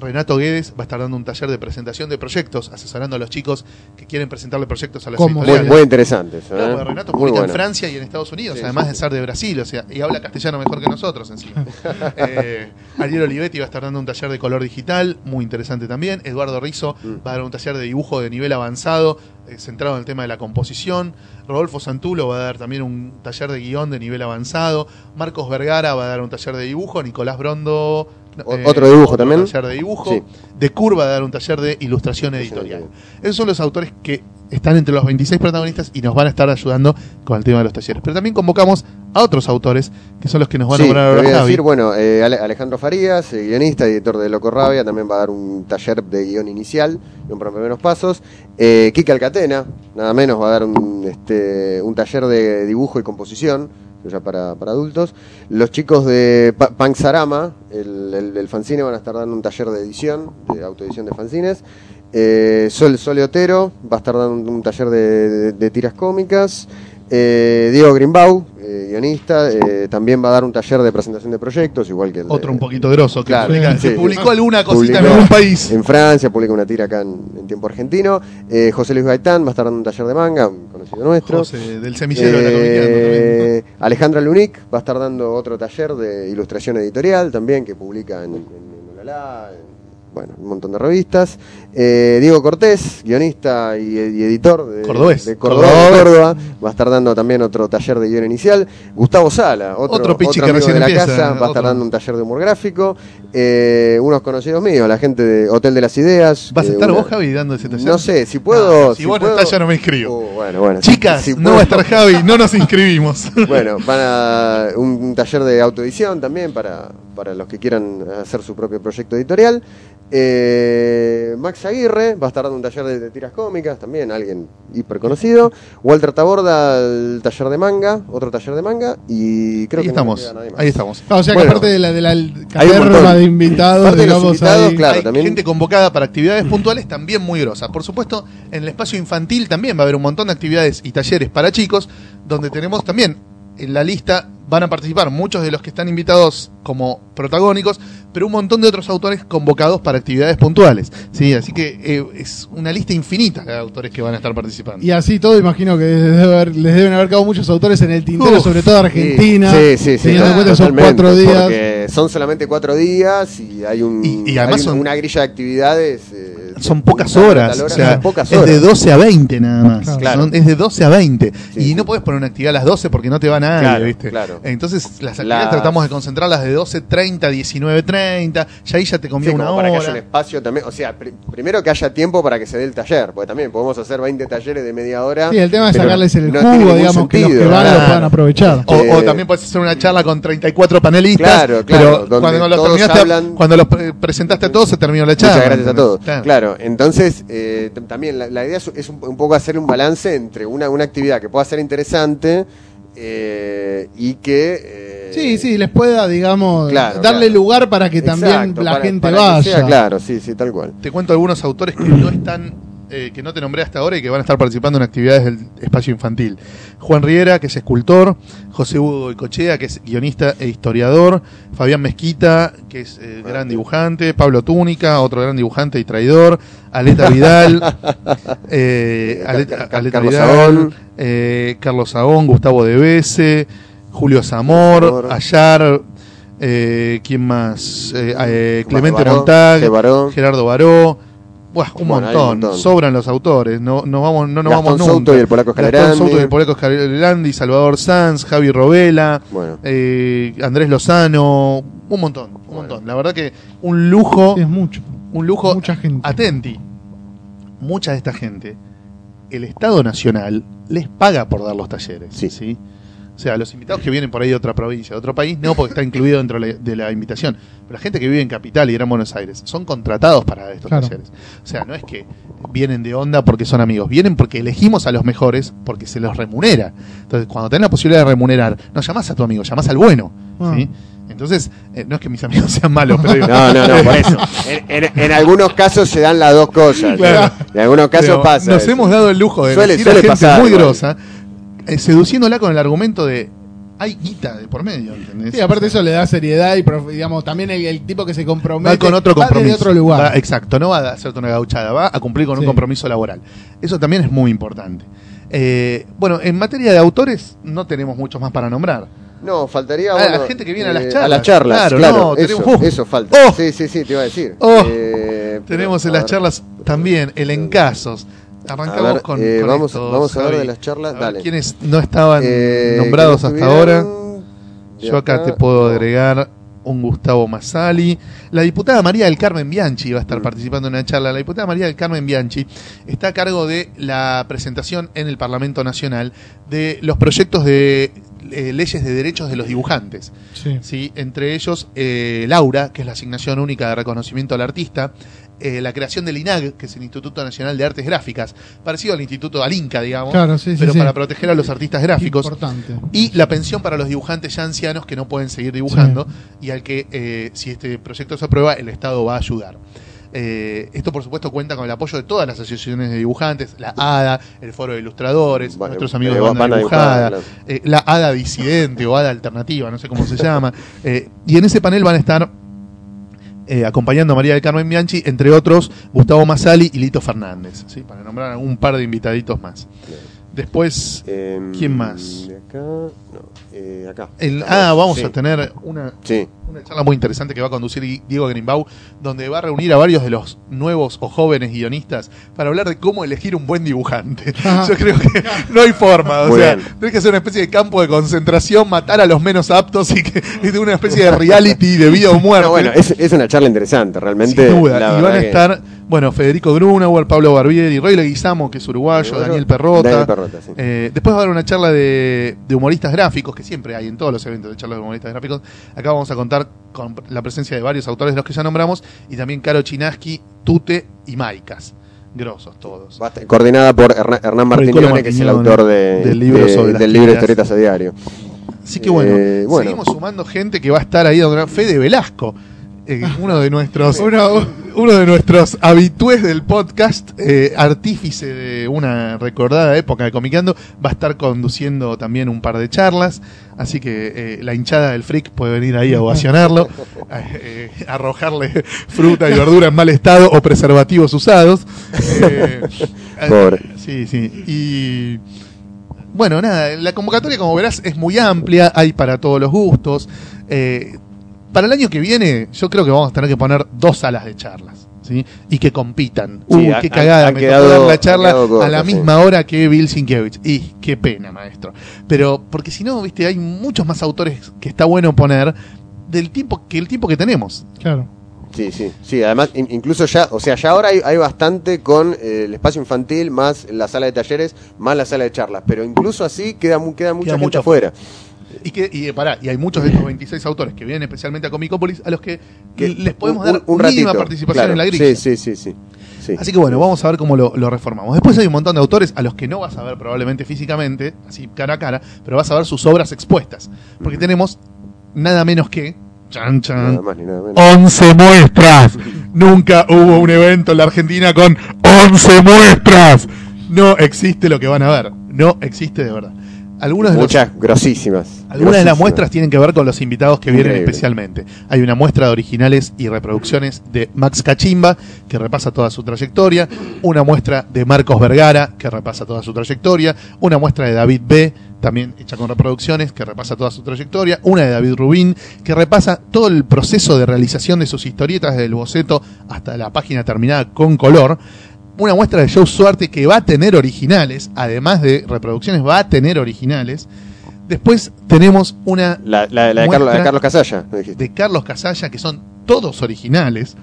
Renato Guedes va a estar dando un taller de presentación de proyectos, asesorando a los chicos que quieren presentarle proyectos a las ¿Cómo? Muy, muy interesantes. ¿eh? Renato publica en. Francia y en Estados Unidos, Sí, además sí, de ser de Brasil, o sea, y habla castellano mejor que nosotros encima. eh, Ariel Olivetti va a estar dando un taller de color digital, muy interesante también. Eduardo Rizzo Mm. va a dar un taller de dibujo de nivel avanzado, eh, centrado en el tema de la composición. Rodolfo Santulo va a dar también un taller de guion de nivel avanzado. Marcos Vergara va a dar un taller de dibujo. Nicolás Brondo. Eh, otro dibujo también. taller de dibujo. Sí. De Curva va a dar un taller de ilustración editorial. Esos son los autores que están entre los 26 protagonistas y nos van a estar ayudando con el tema de los talleres. Pero también convocamos a otros autores, que son los que nos van Sí, a nombrar te ahora voy a decir, bueno, eh, Ale- Alejandro Farías, eh, guionista y editor de Loco Rabia, también va a dar un taller de guion inicial, un primeros pasos. Eh, Kike Alcatena, nada menos, va a dar un, este, un taller de dibujo y composición, ya para, para adultos. Los chicos de Pa- Panxarama, el, el, fanzine, van a estar dando un taller de edición, de autoedición de fanzines. Eh, Sol, Sole Otero va a estar dando un, taller de- de tiras cómicas. Eh, Diego Grimbau, eh, guionista, eh, también va a dar un taller de presentación de proyectos, igual que el de- Otro un poquito grosso, que Claro, publica- sí, que sí. publicó alguna cosita en algún país. En Francia, publica una tira acá en, en tiempo argentino. Eh, José Luis Gaitán va a estar dando un taller de manga, un conocido nuestro. José, del semillero de la Eh, Alejandra Lunic va a estar dando otro taller de ilustración editorial también, que publica en, en, en, bueno, un montón de revistas. Eh, Diego Cortés, guionista y, y editor de, Cordobés. de Córdoba, Cordobés. de Córdoba, va a estar dando también otro taller de guion inicial. Gustavo Sala, otro, Otro que amigo recién de la empieza, casa, va a estar otro. dando un taller de humor gráfico. Eh, unos conocidos míos, la gente de Hotel de las Ideas. ¿Vas a eh, estar una- vos, Javi, dando ese taller? No sé, si puedo. Ah, si vos no estás, ya no me inscribo. Uh, bueno, bueno. si- Chicas, si no va a estar Javi, no nos inscribimos. Bueno, van a un, un taller de autoedición también para, para los que quieran hacer su propio proyecto editorial. Eh, Max Aguirre va a estar dando un taller de, de tiras cómicas, también alguien hiper conocido. Walter Taborda, el taller de manga, otro taller de manga. Y creo ahí que estamos, ahí estamos. Ah, o sea que aparte de la, de la caterva de invitados, Aparte de los digamos, invitados, ahí- claro. Hay también- gente convocada para actividades puntuales también muy grosa. Por supuesto, en el espacio infantil también va a haber un montón de actividades y talleres para chicos, donde tenemos también en la lista van a participar muchos de los que están invitados como protagónicos, pero un montón de otros autores convocados para actividades puntuales. Sí, así que eh, es una lista infinita de autores que van a estar participando. Y así todo, imagino que les, debe haber- les deben haber quedado muchos autores en el tintero, Uf, sobre todo Argentina. Sí, sí, sí. Teniendo en cuenta esos totalmente, cuatro días. Son solamente cuatro días y hay, un, Y- y además hay un- son- una grilla de actividades. eh, Son pocas hora horas, o hora, sea, son pocas es de horas. 12 a 20 nada más. Claro. Son- es de 12 a 20. Sí, y sí. no puedes poner una actividad a las 12 porque no te va nadie, Claro, ¿viste? claro. Entonces, las actividades Las- tratamos de concentrarlas de 12.30 a 19.30. Ya ahí ya te comió Sí, una para que haya un hora. espacio también. O sea, pri- primero que haya tiempo para que se dé el taller, porque también podemos hacer 20 talleres de media hora. Sí, el tema es sacarles el no jugo, digamos, que los que sentido. van lo puedan aprovechar. O, Eh, o también puedes hacer una charla con 34 panelistas. Claro, claro, Pero cuando los, terminaste, hablan- cuando los pre- presentaste a todos, se terminó la charla. Muchas gracias a todos. Claro. Claro, entonces eh, también la, la idea es, es un, un poco hacer un balance entre una, una actividad que pueda ser interesante eh, y que... eh, Sí, sí, les pueda, digamos, Claro, darle claro. lugar para que también exacto, la para- gente para que vaya. sea claro, sí, sí, tal cual. Te cuento algunos autores que no están, eh, que no te nombré hasta ahora y que van a estar participando en actividades del espacio infantil. Juan Riera, que es escultor, José Hugo Cochea, que es guionista e historiador, Fabián Mezquita, que es eh, gran dibujante, Pablo Túnica, otro gran dibujante y traidor, Aleta Vidal, eh, Aleta, Car- Car- Aleta Carlos Vidal, eh, Carlos Sagón, Gustavo Debese, Julio Zamor. Ayar, eh, ¿quién más? Clemente Montag. Gerardo Baró. Buah, un, Bueno, montón. un montón. sobran los autores, no, no vamos, no nos Gastón vamos nunca. Souto y el polaco Gastón. Souto y el polaco Scalerandi, Salvador Sanz, Javi Robela, Bueno. eh, Andrés Lozano, un montón, un montón. La verdad que un lujo, es mucho. un lujo. Mucha gente. Atenti, mucha de esta gente, el Estado Nacional les paga por dar los talleres. Sí. ¿sí? O sea, los invitados que vienen por ahí de otra provincia, de otro país, no porque está incluido dentro de la, invitación. Pero la gente que vive en Capital y Gran Buenos Aires son contratados para estos Claro. talleres. O sea, no es que vienen de onda porque son amigos, vienen porque elegimos a los mejores porque se los remunera. Entonces, cuando tenés la posibilidad de remunerar, no llamás a tu amigo, llamás al bueno. Ah. ¿sí? Entonces, eh, no es que mis amigos sean malos, pero digo, No, no, no, por eso. En, en- en algunos casos se dan las dos cosas. Claro. En algunos casos Pero pasa. Nos eso. hemos dado el lujo de Suele- elegir suele a gente pasar, muy grosa, eh, seduciéndola con el argumento de hay guita de por medio, ¿entendés? Sí, aparte eso le da seriedad y, digamos, también el, el tipo que se compromete va con otro va compromiso. otro lugar. Va- exacto, no va a hacerte una gauchada, va a cumplir con un compromiso laboral. Eso también es muy importante. Eh, bueno, en materia de autores no tenemos muchos más para nombrar. No, faltaría Ah, bueno, la gente que viene a las eh, charlas. A las charlas, Claro, claro. no, eso, tenemos- eso falta. ¡Oh! Sí, sí, sí, te iba a decir. ¡Oh! Eh, Tenemos pero, en a las charlas también el Encasos. Arrancamos ver, con, eh, con vamos- a ver de las charlas, ver dale. ¿Quiénes no estaban Eh, nombrados hasta ahora? Yo acá te puedo no. agregar un Gustavo Masali. La diputada María del Carmen Bianchi va a estar participando en una charla. La diputada María del Carmen Bianchi está a cargo de la presentación en el Parlamento Nacional de los proyectos de eh, leyes de derechos de los dibujantes. Sí. ¿sí? Entre ellos, eh, Laura, que es la asignación única de reconocimiento al artista, eh, la creación del INAG, que es el Instituto Nacional de Artes Gráficas, parecido al Instituto Alinca, digamos, Claro, sí, sí, pero sí. para proteger a los artistas gráficos. Importante. Y la pensión para los dibujantes ya ancianos que no pueden seguir dibujando y al que, eh, si este proyecto se aprueba, el Estado va a ayudar. Eh, esto, por supuesto, cuenta con el apoyo de todas las asociaciones de dibujantes, la ADA, el Foro de Ilustradores, Vale, nuestros amigos de Banda, Dibujada, Dibujada, eh, la ADA disidente o ADA alternativa, no sé cómo se llama. Eh, y en ese panel van a estar eh, acompañando a María del Carmen Bianchi, entre otros Gustavo Masali y Lito Fernández, ¿sí? para nombrar un par de invitaditos más. Después, Em, ¿Quién más? De acá. No, eh, acá. el- ah, vamos Sí, a tener una, Sí. Una charla muy interesante que va a conducir Diego Greenbaum, donde va a reunir a varios de los nuevos o jóvenes guionistas para hablar de cómo elegir un buen dibujante. Yo creo que no hay forma, o Muy sea, bien. tenés que hacer una especie de campo de concentración, matar a los menos aptos y que y de una especie de reality de vida o muerte. No, bueno, es, es una charla interesante, realmente. Sin duda. la Y van a que- estar, bueno, Federico Grunauer, Pablo Barbieri, Roy Leguizamo, que es uruguayo, Uruguayo, Daniel Perrota. Daniel Perrota, sí. Eh, después va a haber una charla de, de humoristas gráficos, que siempre hay en todos los eventos de charlas de humoristas gráficos. Acá vamos a contar con la presencia de varios autores de los que ya nombramos, y también Caro Chinaski, Tute y Maicas. Grosos todos. Coordinada por Hernán, Colo Martignone, que es el autor de- del libro de- del libro. Historietas a Diario. Así que bueno, Eh, bueno. seguimos sumando gente que va a estar ahí. donde- Fede Velasco, eh, uno de nuestros uno de nuestros habitués del podcast, eh, artífice de una recordada época de Comiqueando, va a estar conduciendo también un par de charlas. Así que eh, la hinchada del freak puede venir ahí a ovacionarlo, a, eh, arrojarle fruta y verdura en mal estado o preservativos usados. Pobre. Sí, sí. Y bueno, nada, la convocatoria, como verás, es muy amplia, hay para todos los gustos. Eh, para el año que viene, yo creo que vamos a tener que poner dos salas de charlas. ¿sí? Y que compitan. Sí, Uy, qué cagada, han me quedado- tocó dar la charla a la sí. misma hora que Bill Sienkiewicz. Y qué pena, maestro. Pero, porque si no, viste, hay muchos más autores que está bueno poner del tiempo que el tiempo que tenemos. Claro. Sí, sí, sí. Además, in- incluso ya, o sea, ya ahora hay, hay bastante con eh, el espacio infantil, más la sala de talleres, más la sala de charlas. Pero incluso así queda, mu- queda mucha gente mucho afuera. Y que y, pará, y hay muchos de estos 26 autores que vienen especialmente a Comicópolis a los que, Que les podemos un- dar un mínima ratito, participación claro. en la grilla. Sí, sí, sí, sí. sí. Así que bueno, vamos a ver cómo lo, lo reformamos. Después hay un montón de autores a los que no vas a ver probablemente físicamente, así cara a cara, pero vas a ver sus obras expuestas. Porque tenemos nada menos que... Chan, chan, Nada más ni nada menos. 11 muestras. Nunca hubo un evento en la Argentina con 11 muestras. No existe lo que van a ver. No existe de verdad. Algunos de los- Muchas grosísimas. algunas de las muestras tienen que ver con los invitados que vienen especialmente. Hay una muestra de originales y reproducciones de Max Cachimba, que repasa toda su trayectoria. Una muestra de Marcos Vergara, que repasa toda su trayectoria. Una muestra de David B., también hecha con reproducciones, que repasa toda su trayectoria. Una de David Rubín, que repasa todo el proceso de realización de sus historietas, desde el boceto hasta la página terminada con color una muestra de Joe Suarte que va a tener originales, además de reproducciones, va a tener originales. Después tenemos una La, la- la de, Carlos, de Carlos Casalla, de Carlos Casalla, que son todos originales,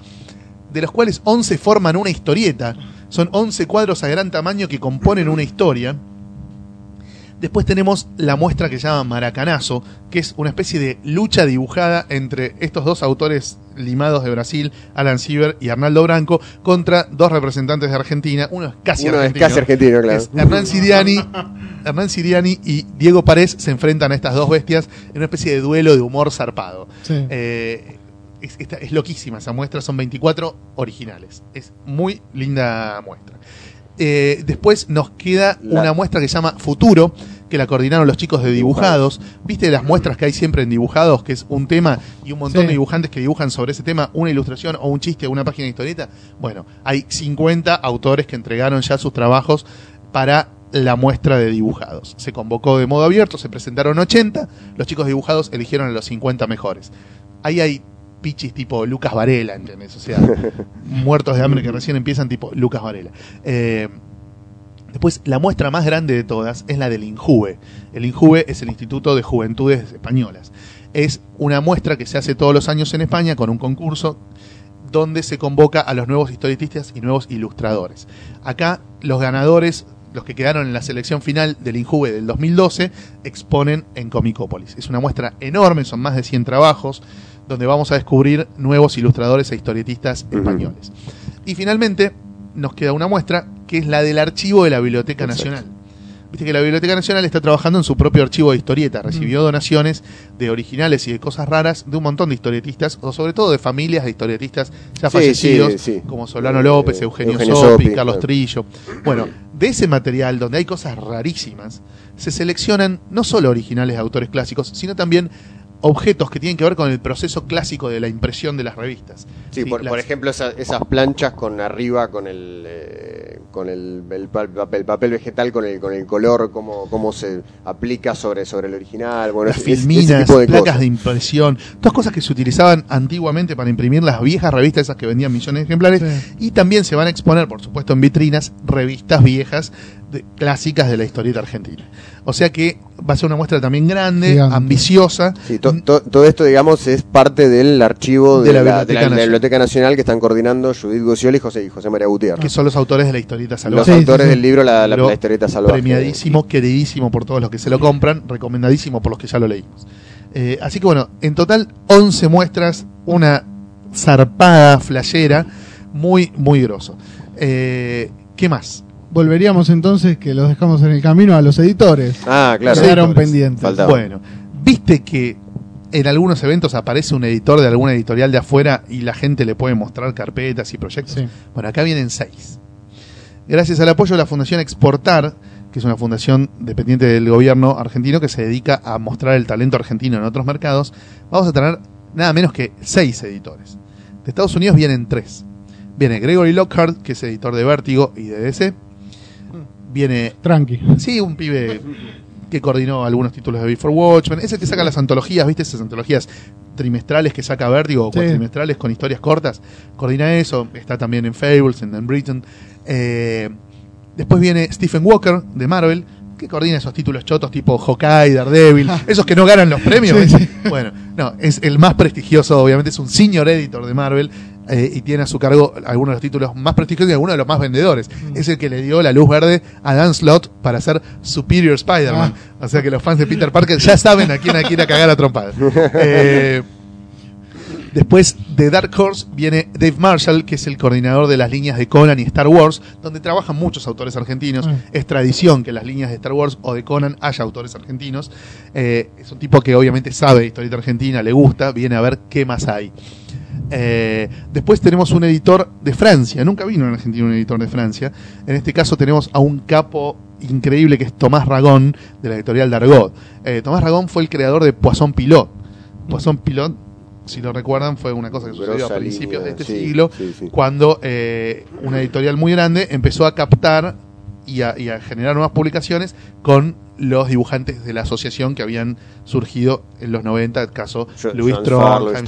de los cuales 11 forman una historieta. Son 11 cuadros a gran tamaño que componen una historia. Después tenemos la muestra que se llama Maracanazo, que es una especie de lucha dibujada entre estos dos autores limados de Brasil, Alan Siever y Arnaldo Branco, contra dos representantes de Argentina. Uno es casi Uno es argentino. casi argentino, claro. Es Hernán Siriani, Hernán Siriani y Diego Párez se enfrentan a estas dos bestias en una especie de duelo de humor zarpado. Sí. Eh, es, es loquísima esa muestra, son 24 originales. Es muy linda muestra. Eh, después nos queda La- una muestra que se llama Futuro, que la coordinaron los chicos de Dibujados. ¿Viste las muestras que hay siempre en Dibujados, que es un tema y un montón Sí. de dibujantes que dibujan sobre ese tema, una ilustración o un chiste o una página de historieta? Bueno, hay 50 autores que entregaron ya sus trabajos para la muestra de dibujados. Se convocó de modo abierto, se presentaron 80, los chicos dibujados eligieron a los 50 mejores. Ahí hay pichis tipo Lucas Varela, ¿entendés? O sea, muertos de hambre que recién empiezan tipo Lucas Varela. Eh, después, la muestra más grande de todas es la del INJUVE. El INJUVE es el Instituto de Juventudes Españolas. es una muestra que se hace todos los años en España con un concurso donde se convoca a los nuevos historietistas y nuevos ilustradores. Acá los ganadores, los que quedaron en la selección final del Injuve del 2012, exponen en Comicópolis. Es una muestra enorme, son más de 100 trabajos, donde vamos a descubrir nuevos ilustradores e historietistas españoles. Y finalmente nos queda una muestra que es la del archivo de la Biblioteca Exacto. Nacional. Viste que la Biblioteca Nacional está trabajando en su propio archivo de historieta. Recibió donaciones de originales y de cosas raras de un montón de historietistas, o sobre todo de familias de historietistas ya Sí, fallecidos, sí, sí. como Solano López, Eugenio, Eugenio Sopi, Sopi, Carlos. Trillo. Bueno, de ese material donde hay cosas rarísimas, se seleccionan no solo originales de autores clásicos, sino también objetos que tienen que ver con el proceso clásico de la impresión de las revistas. Sí, por, las- por ejemplo, esa- esas planchas con arriba, con el eh, con el, el pa- papel, papel vegetal, con el con el color, cómo, cómo se aplica sobre, sobre el original. Bueno, las es- filminas, ese tipo de placas cosas. de impresión, todas cosas que se utilizaban antiguamente para imprimir las viejas revistas, esas que vendían millones de ejemplares, Sí. y también se van a exponer, por supuesto, en vitrinas, revistas viejas de- clásicas de la historieta argentina. O sea que va a ser una muestra también grande, Gigante. ambiciosa. Sí, to- to- todo esto, digamos, es parte del archivo de, De la la, Biblioteca de la- de la Nacional. Biblioteca Nacional que están coordinando Judith Gocioli y José, y José María Gutiérrez. que son los autores de la historieta Los salvaje. Sí, autores sí. del libro La, la, Libro la historieta salvaje. Premiadísimo, queridísimo por todos los que se lo compran, recomendadísimo por los que ya lo leímos. Eh, así que bueno, en total 11 muestras, una zarpada flayera, muy, muy grosso. Eh, ¿Qué más? Volveríamos entonces, que los dejamos en el camino, a los editores. Ah, claro. Quedaron editores. pendientes. Faltaba. Bueno, ¿viste que en algunos eventos aparece un editor de alguna editorial de afuera y la gente le puede mostrar carpetas y proyectos? Sí. Bueno, acá vienen seis. Gracias al apoyo de la Fundación Exportar, que es una fundación dependiente del gobierno argentino que se dedica a mostrar el talento argentino en otros mercados, vamos a tener nada menos que seis editores. De Estados Unidos vienen tres. Viene Gregory Lockhart, que es editor de Vértigo y de DC. Viene Tranqui. Sí, un pibe que coordinó algunos títulos de Before Watchmen. Es el que saca las antologías, ¿viste? Esas antologías trimestrales que saca Vértigo, o Sí. cuatrimestrales con historias cortas. Coordina eso. Está también en Fables, en Dan Britain. Eh, después viene Stephen Walker, de Marvel, que coordina esos títulos chotos tipo Hawkeye, Daredevil, esos que no ganan los premios. Sí, ¿viste? sí. Bueno, no, es el más prestigioso, obviamente, es un senior editor de Marvel. Eh, y tiene a su cargo algunos de los títulos más prestigiosos y algunos de los más vendedores. Es el que le dio la luz verde a Dan Slott para hacer Superior Spider-Man. O sea que los fans de Peter Parker ya saben a quién hay que ir a cagar a trompadas. Eh, Después de Dark Horse viene Dave Marshall, que es el coordinador de las líneas de Conan y Star Wars, donde trabajan muchos autores argentinos. Ah. Es tradición que en las líneas de Star Wars o de Conan haya autores argentinos. Eh, es un tipo que obviamente sabe historieta argentina, le gusta, viene a ver qué más hay. Eh, después tenemos un editor de Francia. Nunca vino en Argentina un editor de Francia. En este caso tenemos a un capo increíble que es Tomás Ragón, de la editorial Dargaud. Eh, Tomás Ragón fue el creador de Poisson Pilot. Poisson Pilot, si lo recuerdan, fue una cosa que sucedió a principios de este sí, siglo, sí, sí. cuando eh, una editorial muy grande empezó a captar y a, y a generar nuevas publicaciones con los dibujantes de la asociación que habían surgido en los 90, el caso Jo- Louis Strong,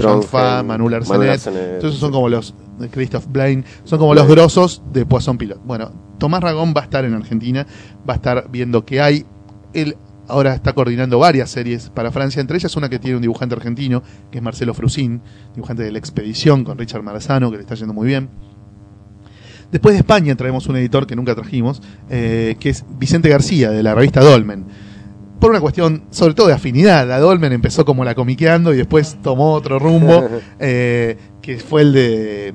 John Fa, Manuel Arsenet. Entonces son como los de Christoph Blaine, son como los grosos de Poisson Pilot. Bueno, Tomás Ragón va a estar en Argentina, va a estar viendo qué hay. Él ahora está coordinando varias series para Francia, entre ellas una que tiene un dibujante argentino, que es Marcelo Frusín, dibujante de La Expedición con Richard Marazano, que le está yendo muy bien. Después de España traemos un editor que nunca trajimos, eh, que es Vicente García, de la revista Dolmen. Por una cuestión, sobre todo de afinidad, la Dolmen empezó como la comiqueando y después tomó otro rumbo, eh, que fue el de,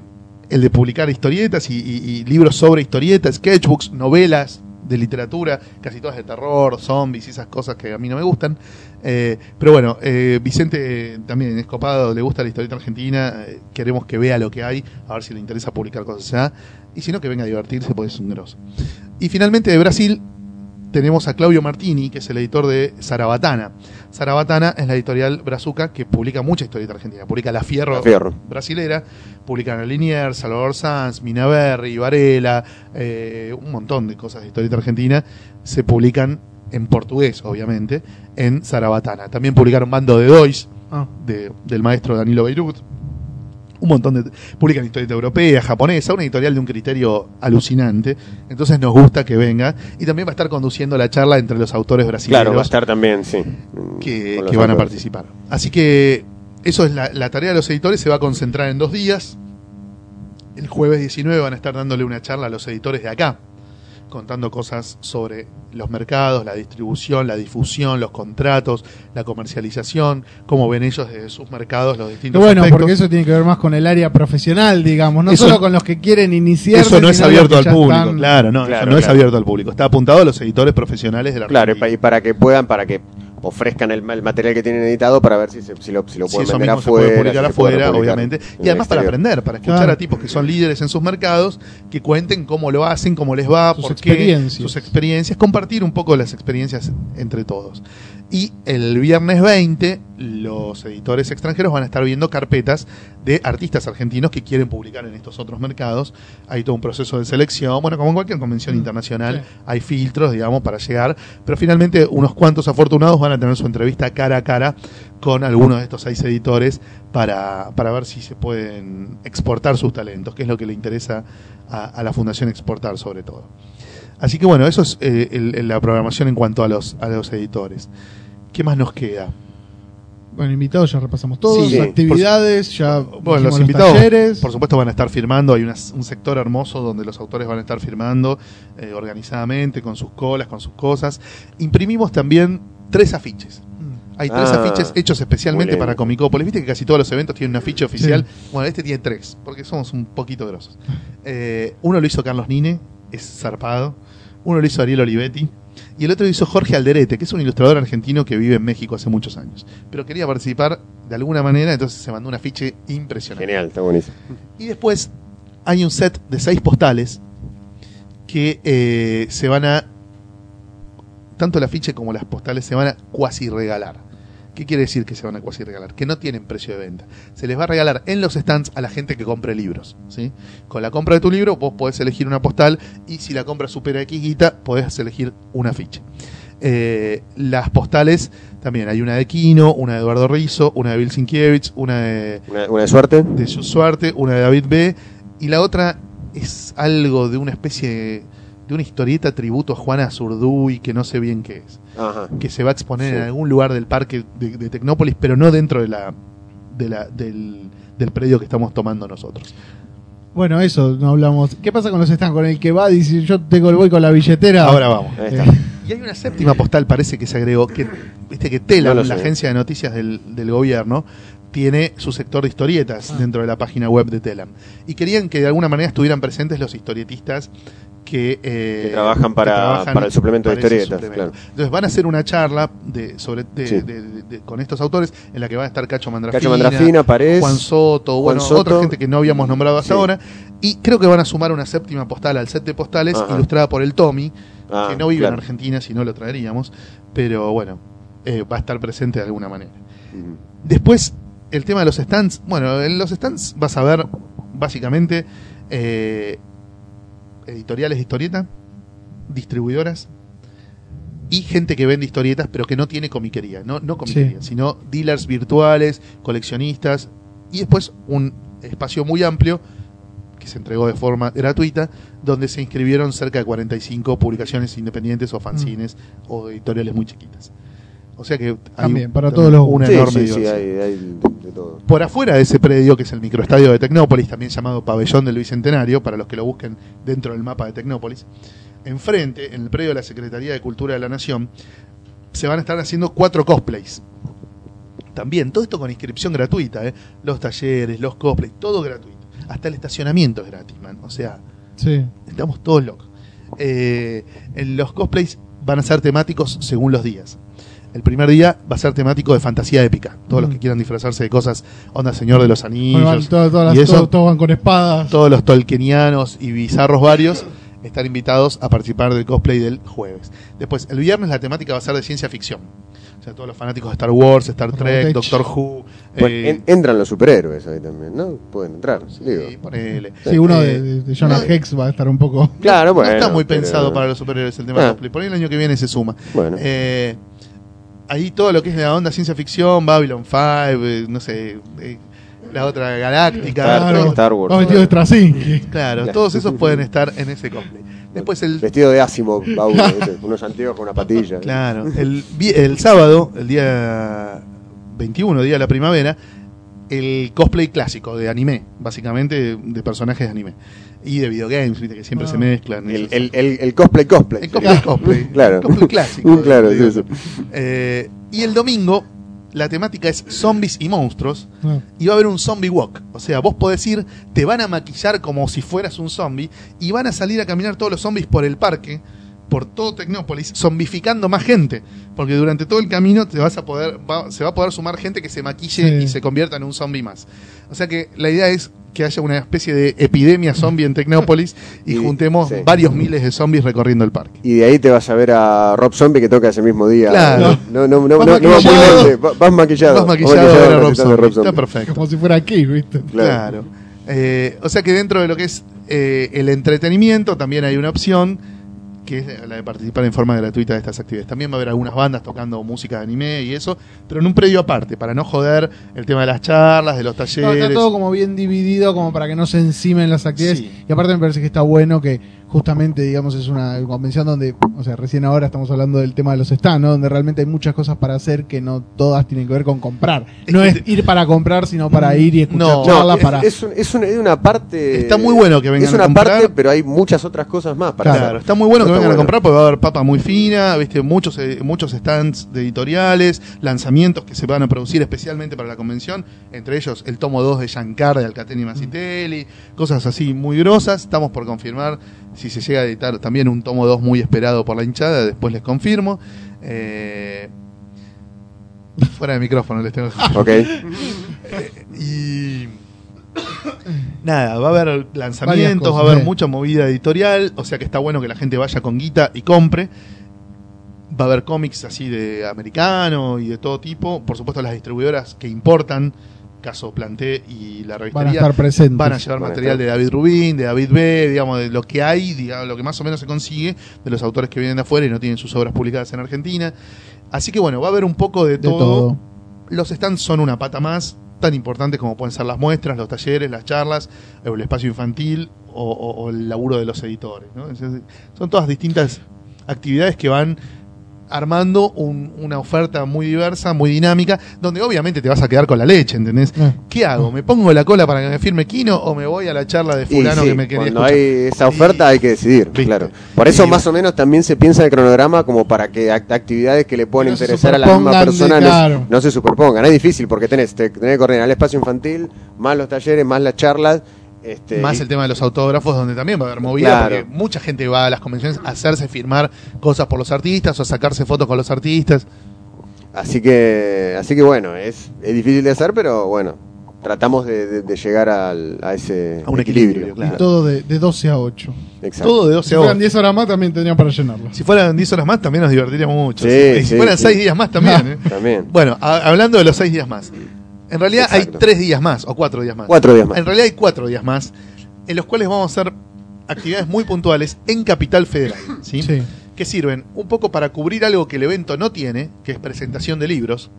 el de publicar historietas y, y- y libros sobre historietas, sketchbooks, novelas de literatura, casi todas de terror, zombies y esas cosas que a mí no me gustan. Eh, pero bueno, eh, Vicente también es copado, le gusta la historieta argentina, eh, queremos que vea lo que hay, a ver si le interesa publicar cosas allá, y si no, que venga a divertirse, pues es un grosso. Y finalmente de Brasil tenemos a Claudio Martini, que es el editor de Zarabatana. Zarabatana es la editorial brazuca que publica mucha historieta argentina, publica La Fierro, La Fierro. brasilera, publican a Liniers, Salvador Sanz, Mina Berry, Varela, eh, un montón de cosas de historieta argentina, se publican en portugués, obviamente, en Zarabatana. También publicaron Bando de Dois, Ah. de- del maestro Danilo Beirut. Un montón de publican historieta europea, japonesa, una editorial de un criterio alucinante. Entonces nos gusta que venga y también va a estar conduciendo la charla entre los autores brasileños Claro, va a estar también, sí. que, Con los que van a participar. Así que eso es la, la tarea de los editores, se va a concentrar en dos días. El jueves 19 van a estar dándole una charla a los editores de acá, contando cosas sobre los mercados, la distribución, la difusión, los contratos, la comercialización, cómo ven ellos desde sus mercados los distintos bueno, aspectos. porque eso tiene que ver más con el área profesional, digamos, no Eso- solo con los que quieren iniciar. Eso no es abierto al público, Claro. claro, no, Claro, eso no es abierto al público. Está apuntado a los editores profesionales de la Claro, y para que puedan, para que ofrezcan el, el material que tienen editado para ver si, se- si lo, si lo Si pueden vender se afuera. puede publicar si puede afuera, obviamente. en Y el además para aprender, para escuchar Claro. a tipos que son líderes en sus mercados, que cuenten cómo lo hacen, cómo les va, Sus por experiencias. qué, sus experiencias, compartir un poco las experiencias entre todos. Y el viernes 20, los editores extranjeros van a estar viendo carpetas de artistas argentinos que quieren publicar en estos otros mercados. Hay todo un proceso de selección, bueno, como en cualquier convención internacional, sí. hay filtros, digamos, para llegar, pero finalmente unos cuantos afortunados van a tener su entrevista cara a cara con algunos de estos seis editores para, para ver si se pueden exportar sus talentos, que es lo que le interesa a, a la Fundación Exportar sobre todo. Así que bueno, eso es eh, el- la programación en cuanto a los, a los editores. ¿Qué más nos queda? Bueno, invitados ya repasamos todos, Sí, actividades, ya Bueno, los invitados, talleres. por supuesto, van a estar firmando. Hay una- un sector hermoso donde los autores van a estar firmando eh, organizadamente, con sus colas, con sus cosas. Imprimimos también tres afiches. Hay tres Ah, afiches hechos especialmente para Comicópolis. Viste que casi todos los eventos tienen un afiche oficial. Bueno, este tiene tres, porque somos un poquito grosos. Eh, uno lo hizo Carlos Nine, es zarpado. Uno lo hizo Ariel Olivetti. Y el otro lo hizo Jorge Alderete, que es un ilustrador argentino que vive en México hace muchos años. Pero quería participar de alguna manera, entonces se mandó un afiche impresionante. Genial, está buenísimo. Y después hay un set de seis postales que eh, se van a. Tanto el afiche como las postales se van a cuasi regalar. ¿Qué quiere decir que se van a cuasi regalar? Que no tienen precio de venta. Se les va a regalar en los stands a la gente que compre libros. ¿sí? Con la compra de tu libro, vos podés elegir una postal y si la compra supera X guita, podés elegir un afiche. Eh, las postales también hay una de Kino, una de Eduardo Rizzo, una de Bill Sinkiewicz, una de Una, una suerte. de Suarte, una de David B. Y la otra es algo de una especie de, de una historieta tributo a Juana Zurduy, que no sé bien qué es. Ajá. Que se va a exponer Sí. en algún lugar del parque de, de Tecnópolis, pero no dentro de la, de la, del, del predio que estamos tomando nosotros. Bueno, eso no hablamos. ¿Qué pasa con los stands? Con el que va, dice yo tengo el voy con la billetera. Ahora vamos. Ahí está. Eh, Y hay una séptima postal, parece que se agregó, que viste que No lo la agencia de noticias del, del gobierno, tiene su sector de historietas Ah. dentro de la página web de Telam. Y querían que de alguna manera estuvieran presentes los historietistas que, eh, Que trabajan para- para el suplemento de para historietas, suplemento. claro. Entonces van a hacer una charla de, sobre, de- Sí. de- de- de- con estos autores en la que va a estar Cacho Mandrafina, Cacho Mandrafina. Juan Soto, Juan bueno, Soto. otra gente que no habíamos nombrado hasta Sí. ahora. Y creo que van a sumar una séptima postal al set de postales Ajá. ilustrada por el Tommy, Ah, que no vive claro. en Argentina, si no lo traeríamos, pero bueno, eh, va a estar presente de alguna manera. Después, el tema de los stands, bueno, en los stands vas a ver básicamente eh, editoriales de historieta, distribuidoras y gente que vende historietas pero que no tiene comiquería, no, no comiquería, sino dealers virtuales, coleccionistas y después un espacio muy amplio que se entregó de forma gratuita, donde se inscribieron cerca de 45 publicaciones independientes o fanzines o editoriales muy chiquitas. O sea que hay También, un- para todos los una Sí, enorme sí, sí, diversidad. hay, hay de, de todo. Por afuera de ese predio, que es el microestadio de Tecnópolis, también llamado Pabellón del Bicentenario, para los que lo busquen dentro del mapa de Tecnópolis, enfrente, en el predio de la Secretaría de Cultura de la Nación, se van a estar haciendo cuatro cosplays. También, todo esto con inscripción gratuita, ¿eh? los talleres, los cosplays, todo gratuito. Hasta el estacionamiento es gratis, man. O sea, sí. estamos todos locos. Eh, en los cosplays van a ser temáticos según los días. El primer día va a ser temático de fantasía épica. Todos los Mm. que quieran disfrazarse de cosas, onda Señor de los Anillos, Bueno, van todas- todas las- y eso- todos, todos van con espadas. todos los tolkienianos y bizarros varios están invitados a participar del cosplay del jueves. Después, el viernes la temática va a ser de ciencia ficción. O sea, todos los fanáticos de Star Wars, Star Trek, Robotech. Doctor Who. Bueno, eh, en- entran los superhéroes ahí también, ¿no? Pueden entrar, digo. sí, ponele. Sí, uno Eh, de, de- de Jonah no. Hex va a estar un poco. Claro, bueno. no está muy pero- pensado para los superhéroes el tema Ah. del cosplay. Por ahí el año que viene se suma. Bueno, Eh, ahí todo lo que es la onda ciencia ficción, Babylon 5, eh, no sé, eh, la otra galáctica. Todo- Star Wars. Vamos vestidos de Straczynski. Claro, Claro. todos esos pueden estar en ese cosplay. Después el Vestido de Asimov, unos anteojos con una patilla. Claro, el, el sábado, el día 21, día de la primavera, el cosplay clásico de anime, básicamente de personajes de anime. Y de videogames, viste que siempre Ah. se mezclan. El, el, el, el cosplay cosplay. el cosplay, cosplay. Claro. El cosplay clásico. Claro, sí. Eh, y el domingo, la temática es zombies y monstruos. Ah. Y va a haber un zombie walk. O sea, vos podés ir, te van a maquillar como si fueras un zombie. Y van a salir a caminar todos los zombies por el parque, por todo Tecnópolis, zombificando más gente. Porque durante todo el camino te vas a poder, va- se va a poder sumar gente que se maquille Sí. y se convierta en un zombie más. O sea que la idea es que haya una especie de epidemia zombie en Tecnópolis y, Y- juntemos sí. varios miles de zombies recorriendo el parque. Y de ahí te vas a ver a Rob Zombie que toca ese mismo día. Claro. No, no, no, Vas no, maquillado. no, vas- vas maquillado. Más maquillado era en el Rob Zombie. Rob Zombie. Está perfecto. Como si fuera aquí, ¿viste? Claro. Eh, o sea que dentro de lo que es eh, el entretenimiento también hay una opción que es la de participar en forma gratuita de estas actividades. También va a haber algunas bandas tocando música de anime y eso, pero en un predio aparte, para no joder el tema de las charlas, de los No, talleres. está todo como bien dividido como para que no se encimen las actividades. Sí. Y aparte me parece que está bueno que justamente, digamos, es una convención donde, o sea, recién ahora estamos hablando del tema de los stands, ¿no? Donde realmente hay muchas cosas para hacer que no todas tienen que ver con comprar. No es ir para comprar, sino para ir y escuchar No, charlas es, para... es un- es una, es una parte. Está muy bueno que vengan Es a una comprar. parte, pero hay muchas otras cosas más para Claro, hacer. está muy bueno que vengan a comprar porque va a haber papa muy fina, viste, muchos eh, muchos stands de editoriales, lanzamientos que se van a producir especialmente para la convención, entre ellos el tomo 2 de Shankar de Alcateni Masitelli, cosas así muy grosas. Estamos por confirmar si se llega a editar también un tomo 2 muy esperado por la hinchada, después les confirmo. Eh, fuera de micrófono les tengo que Ok. y nada, va a haber lanzamientos, cosas, va a haber sí. mucha movida editorial, o sea que está bueno que la gente vaya con guita y compre. Va a haber cómics así de americano y de todo tipo. Por supuesto, las distribuidoras que importan, caso Planté y la Van a estar presentes. van a llevar Van material de David Rubin, de David B, digamos, de lo que hay, digamos, lo que más o menos se consigue de los autores que vienen de afuera y no tienen sus obras publicadas en Argentina. Así que bueno, va a haber un poco de, de todo. los stands son una pata más, tan importantes como pueden ser las muestras, los talleres, las charlas, el espacio infantil o, o- o el laburo de los editores. ¿no? Es decir, son todas distintas actividades que van armando un- una oferta muy diversa, muy dinámica, donde obviamente te vas a quedar con la leche, ¿entendés? Ah. ¿Qué hago? ¿Me pongo la cola para que me firme Kino o me voy a la charla de fulano sí, que me quería cuando escuchar? hay esa oferta hay que decidir, Viste. claro. Por eso Y- más o menos también se piensa en el cronograma como para que act- actividades que le no se interesar a la misma de- persona no, se superpongan. Es difícil porque tenés, te- tenés que coordinar el espacio infantil, más los talleres, más las charlas. Este, Más y- el tema de los autógrafos, donde también va a haber movida, Claro. porque mucha gente va a las convenciones a hacerse firmar cosas por los artistas o a sacarse fotos con los artistas. Así que, así que bueno, es, es difícil de hacer, pero bueno, tratamos de, de- de llegar al- a ese A un equilibrio, claro. Y todo de, de 12 a 8. Exacto. Todo de 12 Si a fueran 8. 10 horas más también tendrían para llenarlo. Si fueran 10 horas más, también nos divertiríamos mucho. Sí, Si- y si sí, fueran sí. 6 días más, también. ¿eh? También. Bueno, a- hablando de los 6 días más. En realidad Exacto. hay 3 días más, o 4 días más. Cuatro días más. En realidad hay 4 días más, en los cuales vamos a hacer actividades muy puntuales en Capital Federal. ¿sí? Sí. que sirven un poco para cubrir algo que el evento no tiene, que es presentación de libros.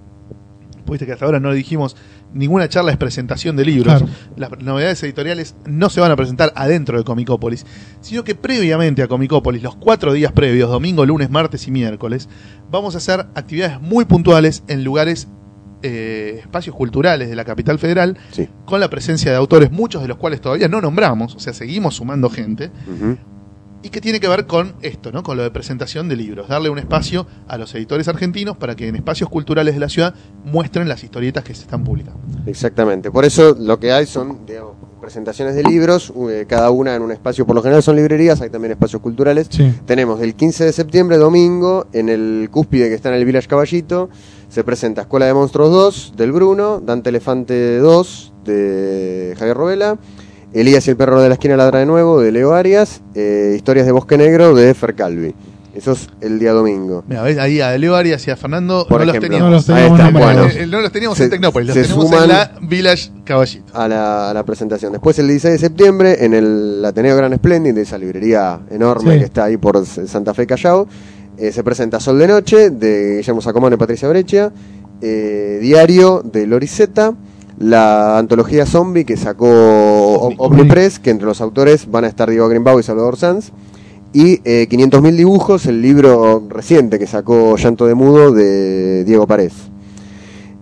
Viste que hasta ahora no dijimos ninguna charla es presentación de libros. Claro. Las novedades editoriales no se van a presentar adentro de Comicópolis, sino que previamente a Comicópolis, los cuatro días previos, domingo, lunes, martes y miércoles, vamos a hacer actividades muy puntuales en lugares, eh, espacios culturales de la capital federal, Sí. con la presencia de autores, muchos de los cuales todavía no nombramos, o sea, seguimos sumando gente y que tiene que ver con esto, ¿no? Con lo de presentación de libros, darle un espacio a los editores argentinos para que en espacios culturales de la ciudad muestren las historietas que se están publicando. Exactamente. Por eso lo que hay son digamos, presentaciones de libros, eh, cada una en un espacio, por lo general son librerías, hay también espacios culturales. Sí. Tenemos el 15 de septiembre, domingo, en el cúspide que está en el Village Caballito, se presenta Escuela de Monstruos 2 del Bruno, Dante Elefante 2 de Javier Robela, Elías y el perro de la esquina ladra de nuevo de Leo Arias, eh, Historias de Bosque Negro de Fer Calvi. Eso es el día domingo. Mira, ¿ves? ahí a Leo Arias y a Fernando Por no ejemplo. los teníamos. No los Ahí teníamos está, nombrados. bueno. Eh, eh, no los teníamos Se- en Tecnópolis, los tenemos suman- en la Village Caballito. a la, a la presentación. Después el 16 de septiembre en el Ateneo Gran Splendid, esa librería enorme Sí. que está ahí por Santa Fe Callao, eh, se presenta Sol de Noche de Guillermo Sacomón y Patricia Breccia, eh, Diario de Loriseta, la antología zombie que sacó Omnipress, que entre los autores van a estar Diego Greenbaum y Salvador Sanz. Y eh, 500.000 dibujos, el libro reciente que sacó Llanto de Mudo de Diego Parés.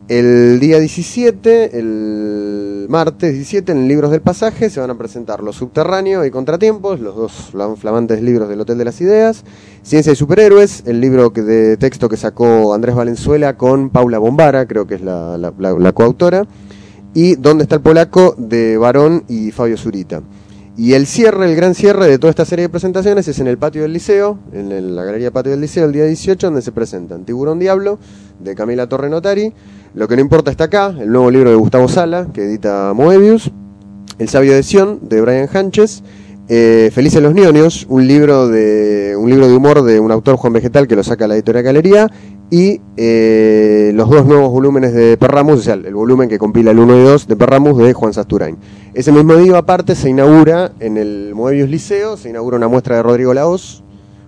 El día 17, el martes 17, en Libros del Pasaje se van a presentar Los Subterráneos y Contratiempos, los dos flam- flamantes libros del Hotel de las Ideas. Ciencia y Superhéroes, el libro de texto que sacó Andrés Valenzuela con Paula Bombara, creo que es la, coautora. Y ¿Dónde está el polaco? de Barón y Fabio Zurita. Y el cierre, el gran cierre de toda esta serie de presentaciones es en el patio del liceo, en la galería patio del liceo, el día 18, donde se presentan Tiburón Diablo, de Camila Torre Notari, Lo que no importa está acá, el nuevo libro de Gustavo Sala, que edita Moebius, El sabio de Sion, de Brian Hanches, eh, Felices los Nionios, un libro de un libro de humor de un autor Juan Vegetal que lo saca la editorial Galería y eh, los dos nuevos volúmenes de Perramus, o sea, el volumen que compila el 1 y 2 de Perramus de Juan Sasturain. Ese mismo día aparte se inaugura en el Moebius Liceo, se inaugura una muestra de Rodrigo Laos,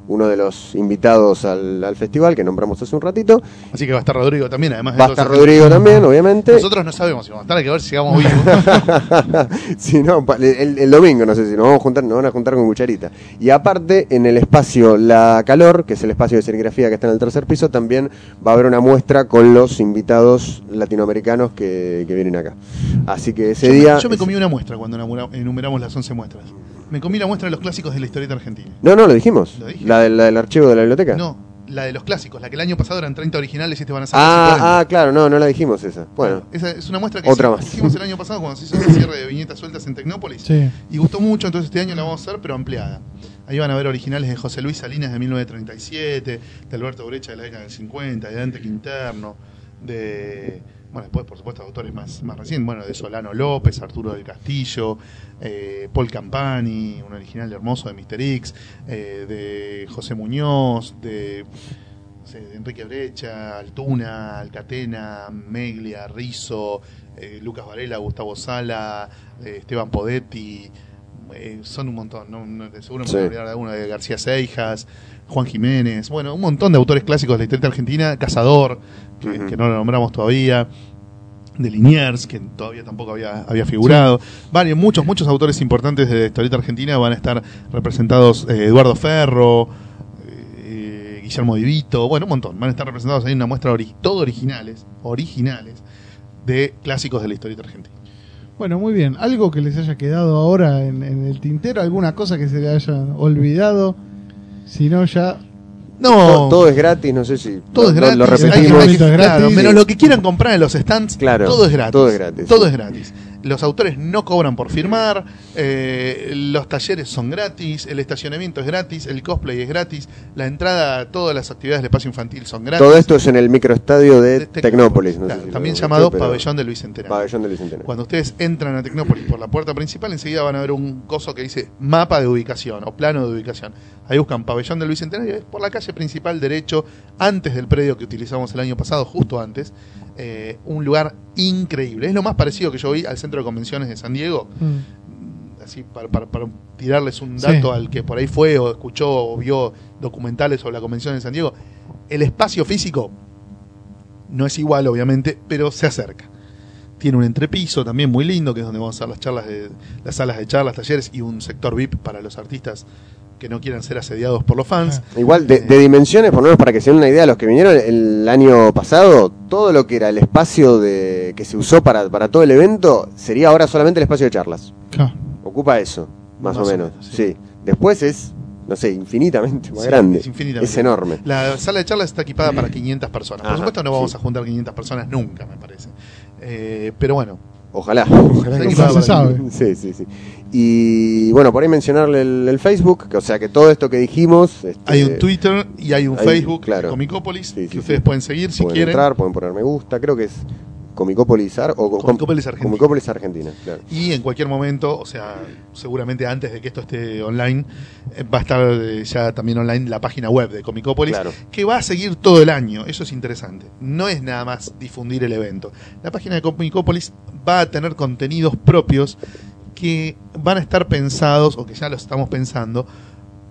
uno de los invitados al, al festival que nombramos hace un ratito. Así que va a estar Rodrigo también, además de Va a estar Rodrigo también, obviamente. Nosotros no sabemos si vamos a estar, hay que ver si llegamos vivos. si no, el, el domingo, no sé si nos vamos a juntar, nos van a juntar con cucharita. Y aparte, en el espacio La Calor, que es el espacio de serigrafía que está en el tercer piso, también va a haber una muestra con los invitados latinoamericanos que, que vienen acá. Así que ese yo, día. me, yo me comí una muestra cuando enumera- enumeramos las 11 muestras. Me comí la muestra de los clásicos de la historieta argentina. No, no, lo dijimos. ¿Lo dije? La, del- la del archivo de la biblioteca. No, la de los clásicos, la que el año pasado eran 30 originales y este van a ser casi 40. Ah, ah, claro, no, no la dijimos esa. Bueno, Esa es una muestra que Otra hicimos, más. hicimos el año pasado cuando se hizo el cierre de viñetas sueltas en Tecnópolis. Sí. Y gustó mucho, entonces este año la vamos a hacer, pero ampliada. Ahí van a ver originales de José Luis Salinas de 1937, de Alberto Brecha de la década del 50, de Dante Quinterno, de. Bueno, después, por supuesto, autores más, más recientes, bueno, de Solano López, Arturo del Castillo, eh, Paul Campani, un original hermoso de Mr. X, eh, de José Muñoz, de, de Enrique Brecha, Altuna, Alcatena, Meglia, Rizzo, eh, Lucas Varela, Gustavo Sala, Esteban Podetti, eh, son un montón, ¿no? Seguro me Sí. voy a olvidar de alguno, de García Seijas, Juan Jiménez, bueno, un montón de autores clásicos de la historieta argentina, Cazador, que, no lo nombramos todavía, de Liniers, que todavía tampoco había, había figurado, varios, muchos, muchos autores importantes de la historieta argentina van a estar representados, eh, Eduardo Ferro, eh, Guillermo Divito, bueno, un montón, van a estar representados ahí en una muestra ori- todo originales, originales, de clásicos de la historieta argentina. Bueno, muy bien. ¿Algo que les haya quedado ahora en, en el tintero? ¿Alguna cosa que se le haya olvidado? Si no, ya. No, todo, todo es gratis, no sé si. Todo lo- es lo- gratis. Lo hay que- repetimos. hay gratis. claro, menos lo que quieran comprar en los stands, Claro, todo es gratis. todo es gratis, Todo sí. es gratis. Los autores no cobran por firmar, eh, los talleres son gratis, el estacionamiento es gratis, el cosplay es gratis, la entrada a todas las actividades del espacio infantil son gratis. Todo esto es en el microestadio de, De Tecnópolis. no sé Claro, si lo también llamado pero- Pabellón. Pabellón del Bicentenario. Cuando ustedes entran a Tecnópolis por la puerta principal, enseguida van a ver un coso que dice mapa de ubicación o plano de ubicación. Ahí buscan Pabellón del Bicentenario, es por la calle principal derecho, antes del predio que utilizamos el año pasado, justo antes. Eh, un lugar increíble. Es lo más parecido que yo vi al centro de convenciones de San Diego. Mm. Así, para, para- para tirarles un Sí. dato al que por ahí fue o escuchó o vio documentales sobre la convención de San Diego. El espacio físico no es igual, obviamente, pero se acerca. Tiene un entrepiso también muy lindo, que es donde vamos a hacer las charlas de las salas de charlas, talleres y un sector VIP para los artistas que no quieran ser asediados por los fans. Igual, de, de dimensiones, por lo menos para que se den una idea, los que vinieron el año pasado, todo lo que era el espacio de, que se usó para, para todo el evento, sería ahora solamente el espacio de charlas. Ocupa eso, más, Más o o menos. sí. sí. Después es, no sé, infinitamente más Sí, grande. es infinitamente. Es enorme. La sala de charlas está equipada para 500 personas. Por Ajá, supuesto no vamos sí. a juntar 500 personas nunca, me parece. Eh, pero bueno, Ojalá. Ojalá que se sabe. Sí, sí, sí. Y bueno, por ahí mencionarle el, el Facebook, que, o sea que todo esto que dijimos. este, hay un Twitter y hay un hay- Facebook claro. Sí, sí, que sí. ustedes pueden seguir si pueden quieren. entrar, pueden poner me gusta, creo que es Comicópolis Ar- o Comicópolis Argentina. Comicópolis Argentina, claro. Y en cualquier momento, o sea, seguramente antes de que esto esté online, eh, va a estar eh, ya también online la página web de Comicópolis, Claro. que va a seguir todo el año. Eso es interesante. No es nada más difundir el evento. La página de Comicópolis va a tener contenidos propios que van a estar pensados, o que ya los estamos pensando,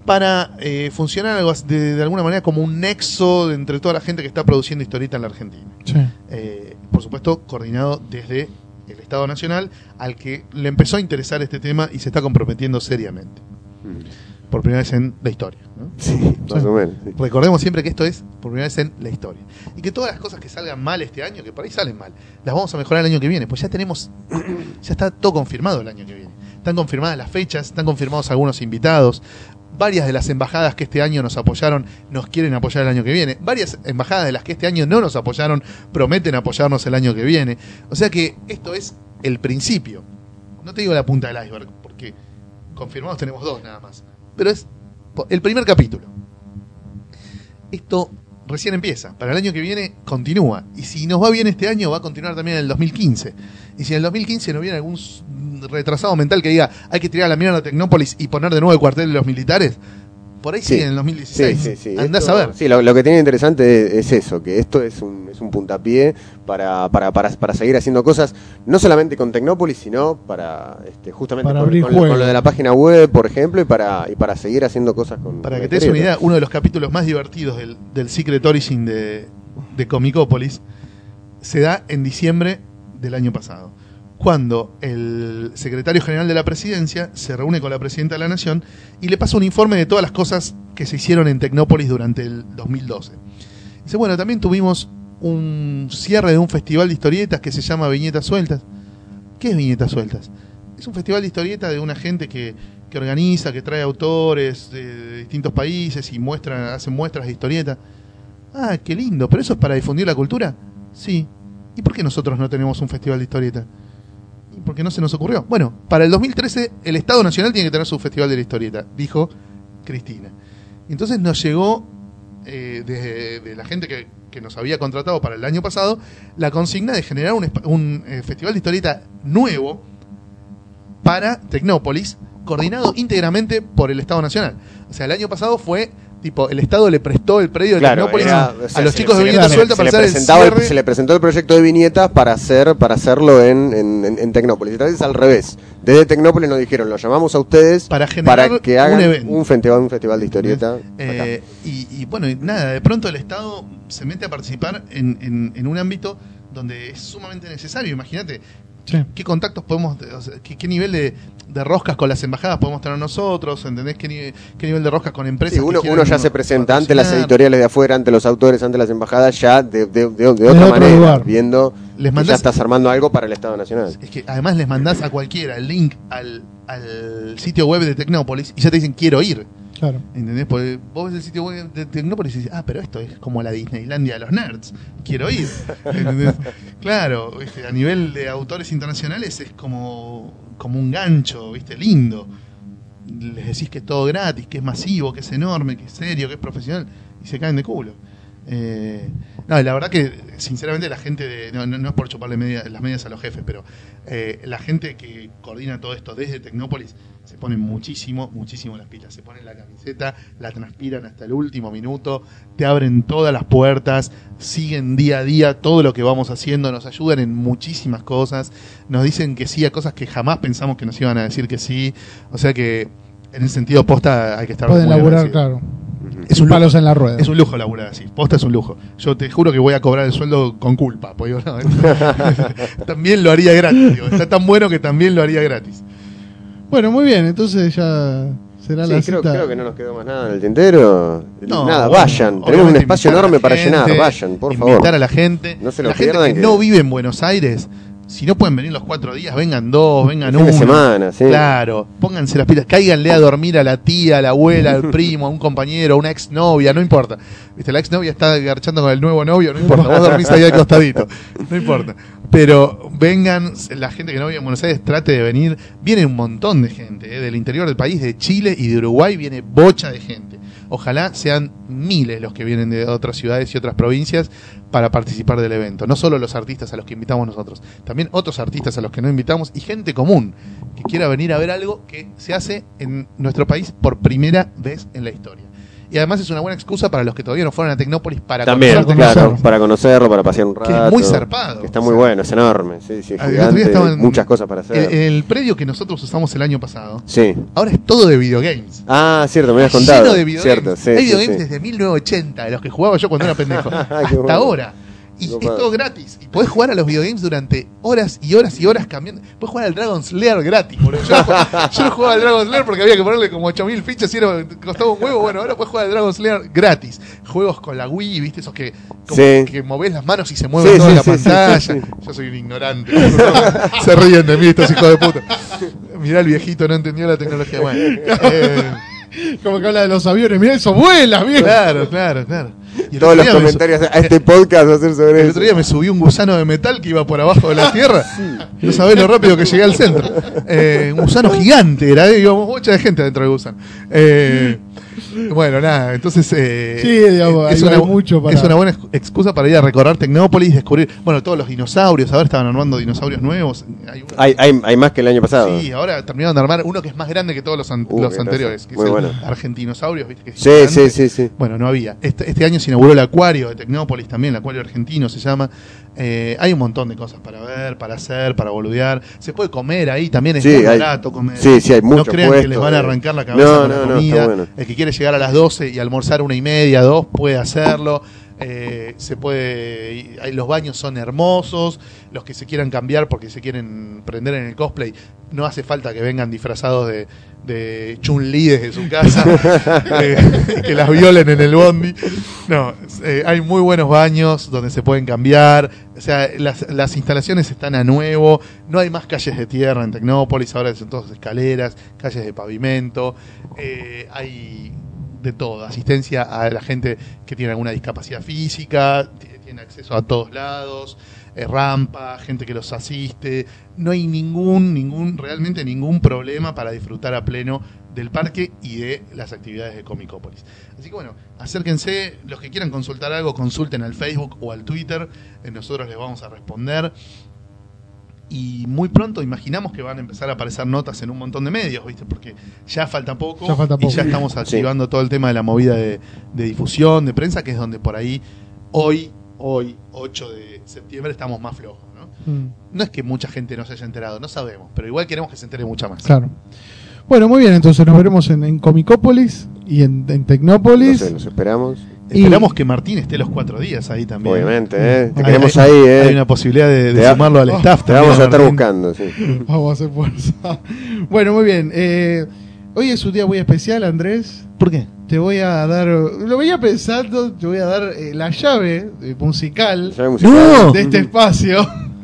para eh, funcionar de, de alguna manera como un nexo de entre toda la gente que está produciendo historieta en la Argentina. Sí. Eh, por supuesto, coordinado desde el Estado Nacional al que le empezó a interesar este tema y se está comprometiendo seriamente. Mm. Por primera vez en la historia. ¿no? Sí, más o menos. sí. Recordemos siempre que esto es por primera vez en la historia. Y que todas las cosas que salgan mal este año, que por ahí salen mal, las vamos a mejorar el año que viene. Pues ya tenemos, ya está todo confirmado el año que viene. Están confirmadas las fechas, están confirmados algunos invitados. Varias de las embajadas que este año nos apoyaron nos quieren apoyar el año que viene. Varias embajadas de las que este año no nos apoyaron prometen apoyarnos el año que viene. O sea que esto es el principio. No te digo la punta del iceberg, porque confirmados tenemos dos nada más. Pero es el primer capítulo. Esto recién empieza. Para el año que viene continúa. Y si nos va bien este año, va a continuar también en el 2015. Y si en el 2015 no viene algún retrasado mental que diga hay que tirar la mierda a Tecnópolis y poner de nuevo el cuartel de los militares, por ahí Sí. en el 2016. Sí, sí, sí. Andás Esto- a ver. Sí, lo, lo que tiene interesante es, es eso, que esto es un, es un puntapié para, para, para, para seguir haciendo cosas, no solamente con Tecnópolis, sino para este, justamente Para con, abrir con lo- con lo de la página web, por ejemplo, y para, y para seguir haciendo cosas con Para con que te des una idea, uno de los capítulos más divertidos del, del Secret Origin de, de Comicópolis se da en diciembre del año pasado, cuando el secretario general de la presidencia se reúne con la presidenta de la nación y le pasa un informe de todas las cosas que se hicieron en Tecnópolis durante el 2012. Dice, bueno, también tuvimos un cierre de un festival de historietas que se llama Viñetas Sueltas. ¿Qué es Viñetas Sueltas? Es un festival de historietas de una gente que, que organiza, que trae autores de, de distintos países y muestra, hace muestras de historieta. Ah, qué lindo, pero eso es para difundir la cultura. Sí. ¿Y por qué nosotros no tenemos un festival de historieta? ¿Y por qué no se nos ocurrió? Bueno, para el 2013 el Estado Nacional tiene que tener su festival de la historieta, dijo Cristina. Entonces nos llegó eh, de la gente que, nos había contratado para el año pasado la consigna de generar un, eh, festival de historieta nuevo para Tecnópolis, coordinado íntegramente por el Estado Nacional. O sea, el año pasado fue tipo, el Estado le prestó el predio de Tecnópolis era- a los chicos de Viñeta Suelta para hacer el se le presentó el proyecto de viñetas para hacer para hacerlo en, en, en- Tecnópolis. Esta vez es al revés. Desde Tecnópolis nos dijeron, lo llamamos a ustedes Para generar que hagan un festival, un festival de historieta. Eh, y, y, bueno, y nada, de pronto el Estado se mete a participar en, en- en un ámbito donde es sumamente necesario. Imagínate Sí. qué contactos podemos, o sea, qué, qué nivel de, de roscas con las embajadas podemos tener nosotros, ¿entendés? ¿Qué, nivel, qué nivel de roscas con empresas? Sí, uno, que uno ya se presenta ante las editoriales de afuera, ante los autores, ante las embajadas, ya de, de- de- de otra manera, lugar. viendo Les que ya estás armando algo para el Estado Nacional. Es que además les mandás a cualquiera el link al, al sitio web de Tecnópolis y ya te dicen quiero ir. Claro. ¿Entendés? Porque vos ves el sitio web de Tecnópolis y dices, ah, pero esto es como la Disneylandia de los nerds. Quiero ir. ¿Entendés? claro, ¿viste? a nivel de autores internacionales es como, como un gancho, ¿viste? Lindo. Les decís que es todo gratis, que es masivo, que es enorme, que es serio, que es profesional, y se caen de culo. Eh, no, la verdad que, sinceramente, la gente de. No, no- no es por chuparle media- las medias a los jefes, pero eh, la gente que coordina todo esto desde Tecnópolis se ponen muchísimo, muchísimo las pilas. Se ponen la camiseta, la transpiran hasta el último minuto, te abren todas las puertas, siguen día a día todo lo que vamos haciendo, nos ayudan en muchísimas cosas, nos dicen que sí a cosas que jamás pensamos que nos iban a decir que sí. O sea que, en ese sentido, posta hay que estar Pueden muy laburar, claro. Es un lujo. palos en la rueda. Es un lujo laburar así. Posta es un lujo. Yo te juro que voy a cobrar el sueldo con culpa. digo, no, también lo haría gratis. digo. Está tan bueno que también lo haría gratis. Bueno, muy bien, entonces ya será Sí, la creo, cita. creo que no nos quedó más nada en el tintero. No, nada, bueno, vayan. Tenemos un espacio invitar enorme para gente, llenar. Vayan, por Invitar favor. a la gente. No se lo la gente pierdan que, que- no vive en Buenos Aires, si no pueden venir los cuatro días, vengan dos, vengan uno. semana, sí. Claro, pónganse las pilas, cáiganle a dormir a la tía, a la abuela, al primo, a un compañero, a una exnovia, no importa. Viste, la exnovia está garchando con el nuevo novio, no importa, vos dormís ahí al costadito, no importa. Pero vengan, la gente que no vive en Buenos Aires trate de venir. Viene un montón de gente, eh, del interior del país, de Chile y de Uruguay, viene bocha de gente. Ojalá sean miles los que vienen de otras ciudades y otras provincias para participar del evento. No solo los artistas a los que invitamos nosotros, también otros artistas a los que no invitamos y gente común que quiera venir a ver algo que se hace en nuestro país por primera vez en la historia. Y además es una buena excusa para los que todavía no fueron a Tecnópolis para También, conocerlo. claro, para conocerlo, para pasear un rato. Que es muy zarpado. Que está O muy sea, bueno, es enorme. Sí, sí, el otro gigante, muchas cosas para hacer. El, el predio que nosotros usamos el año pasado, sí. ahora es todo de videogames. Ah, cierto, me habías contado. Lleno de videogames. Cierto, sí, Hay sí, videogames sí. desde 1980, de los que jugaba yo cuando era pendejo. Hasta bueno. ahora. Y No es todo gratis. Y podés jugar a los videogames durante horas y horas y horas cambiando. Podés jugar al Dragon Slayer gratis, boludo. Yo, no jugaba- yo no jugaba al Dragon Slayer porque había que ponerle como 8000 fichas y era, costaba un huevo. Bueno, ahora podés jugar al Dragon Slayer gratis. Juegos con la Wii, ¿viste? Esos que, como Sí. que movés las manos y se mueve Sí, toda sí, la pantalla. sí, sí. Yo soy un ignorante. se ríen de mí estos hijos de puta. Mirá el viejito, no entendió la tecnología. Bueno, eh, Como que habla de los aviones. Mirá, eso vuela, bien. claro, claro, claro. Y el Todos los comentarios a este podcast va a ser sobre El eso. otro día me subí un gusano de metal que iba por abajo de la tierra. No sabés lo rápido que llegué al centro. Eh, un gusano gigante, era, eh, íbamos mucha gente dentro del gusano. Eh, bueno, nada, entonces. eh, Sí, digamos, es, hay- una, mucho para- es una buena ex- excusa para ir a recorrer Tecnópolis, descubrir. Bueno, todos los dinosaurios. Ahora estaban armando dinosaurios nuevos. Hay uno- Hay, hay, hay más que el año pasado. Sí, ahora terminaron de armar uno que es más grande que todos los, an- Uh, los anteriores, que Muy es el bueno. Argentinosaurios, ¿viste? Que es Sí, sí, sí, sí. Bueno, no había. Este, este año se inauguró el acuario de Tecnópolis también, el acuario argentino se llama. Eh, hay un montón de cosas para ver, para hacer, para boludear. Se puede comer ahí, también es Sí, muy hay- barato comer. sí, sí, hay No mucho crean que les van a de- arrancar la cabeza No, con la no, no, comida. bueno. El que quiere llegar a las 12 y almorzar una y media, dos, puede hacerlo. Eh, se puede los baños son hermosos los que se quieran cambiar porque se quieren prender en el cosplay no hace falta que vengan disfrazados de, de Chun-Li desde su casa eh, que las violen en el bondi. No eh, hay muy buenos baños donde se pueden cambiar o sea las, las instalaciones están a nuevo no hay más calles de tierra en Tecnópolis ahora son todas escaleras calles de pavimento eh, hay de todo, asistencia a la gente que tiene alguna discapacidad física, tiene acceso a todos lados, eh, rampa, gente que los asiste, no hay ningún, ningún, realmente ningún problema para disfrutar a pleno del parque y de las actividades de Comicópolis. Así que bueno, acérquense, los que quieran consultar algo, consulten al Facebook o al Twitter, eh, nosotros les vamos a responder. Y muy pronto imaginamos que van a empezar a aparecer notas en un montón de medios, ¿viste? Porque ya falta poco, Ya falta y ya estamos activando todo el tema de la movida de, de difusión, de prensa, que es donde por ahí hoy, hoy, 8 de septiembre, estamos más flojos, ¿no? Mm, No es que mucha gente no se haya enterado, no sabemos, pero igual queremos que se entere mucha más. claro. Bueno, muy bien, entonces nos veremos en, en Comicópolis y en, en Tecnópolis. sé, los esperamos. Esperamos que Martín esté los cuatro días ahí también. Obviamente, ¿eh? Te Hay- queremos hay- ahí, ¿eh? Hay una posibilidad de, de Te- sumarlo al Oh, staff. Te también, vamos a estar Martín. buscando, sí. Vamos a hacer fuerza. bueno, muy bien. eh, hoy es un día muy especial, Andrés. ¿Por qué? Te voy a dar, lo venía pensando, te voy a dar eh, la llave eh, musical Llave musical. ¡No! de este espacio.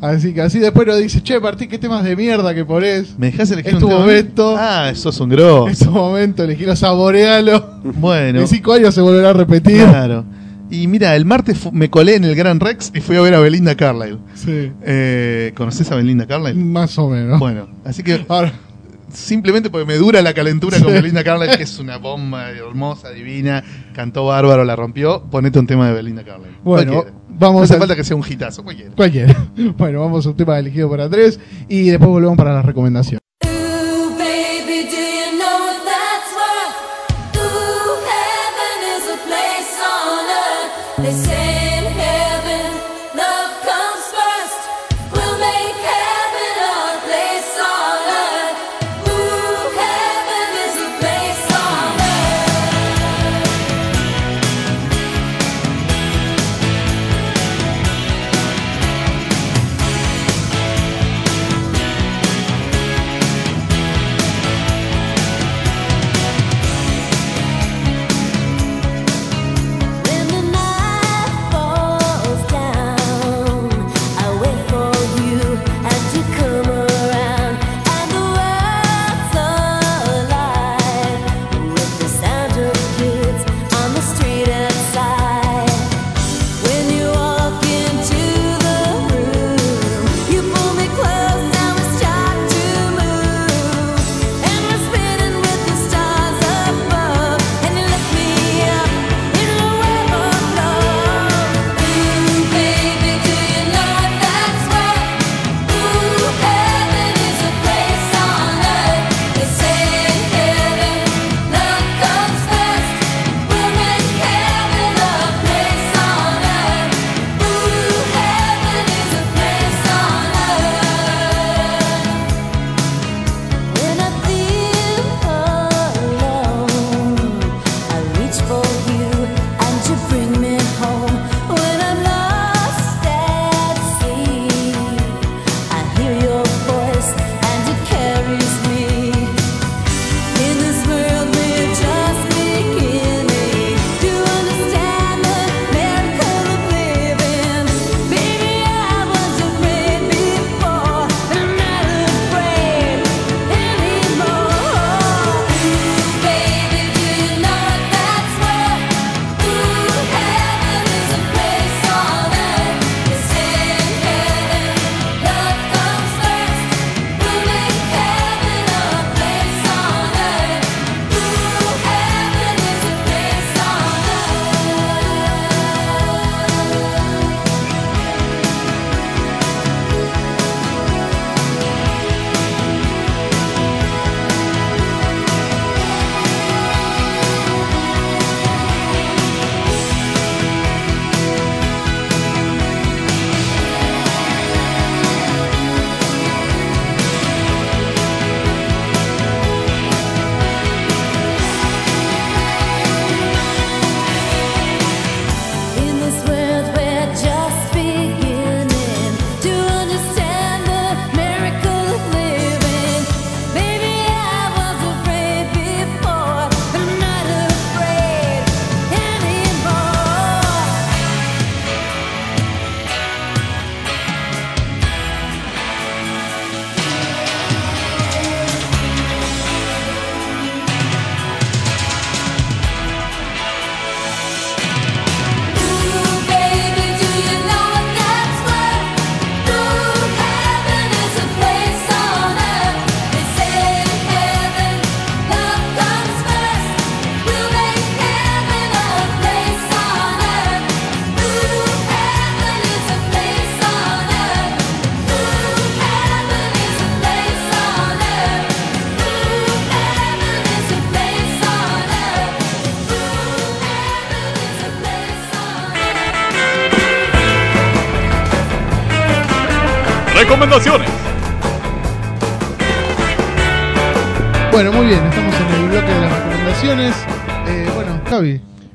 Así que así después nos dice, che, Martín, qué temas de mierda que ponés. ¿Me dejás elegir Es un tu tema? momento. Ah, sos un grosso. En su momento, elegilo, saborealo. Bueno, En cinco años se volverá a repetir. claro. Y mira, el martes me colé en el Gran Rex y fui a ver a Belinda Carlisle. Sí, Eh, ¿Conoces a Belinda Carlisle? más o menos. Bueno, así que Ahora, simplemente porque me dura la calentura con. Belinda Carlisle, que es una bomba hermosa, divina, cantó bárbaro, la rompió, ponete un tema de Belinda Carlisle. Bueno, Cualquiera. vamos No hace a- falta que sea un hitazo, cualquiera. cualquiera. Bueno, vamos a un tema elegido por Andrés y después volvemos para las recomendaciones.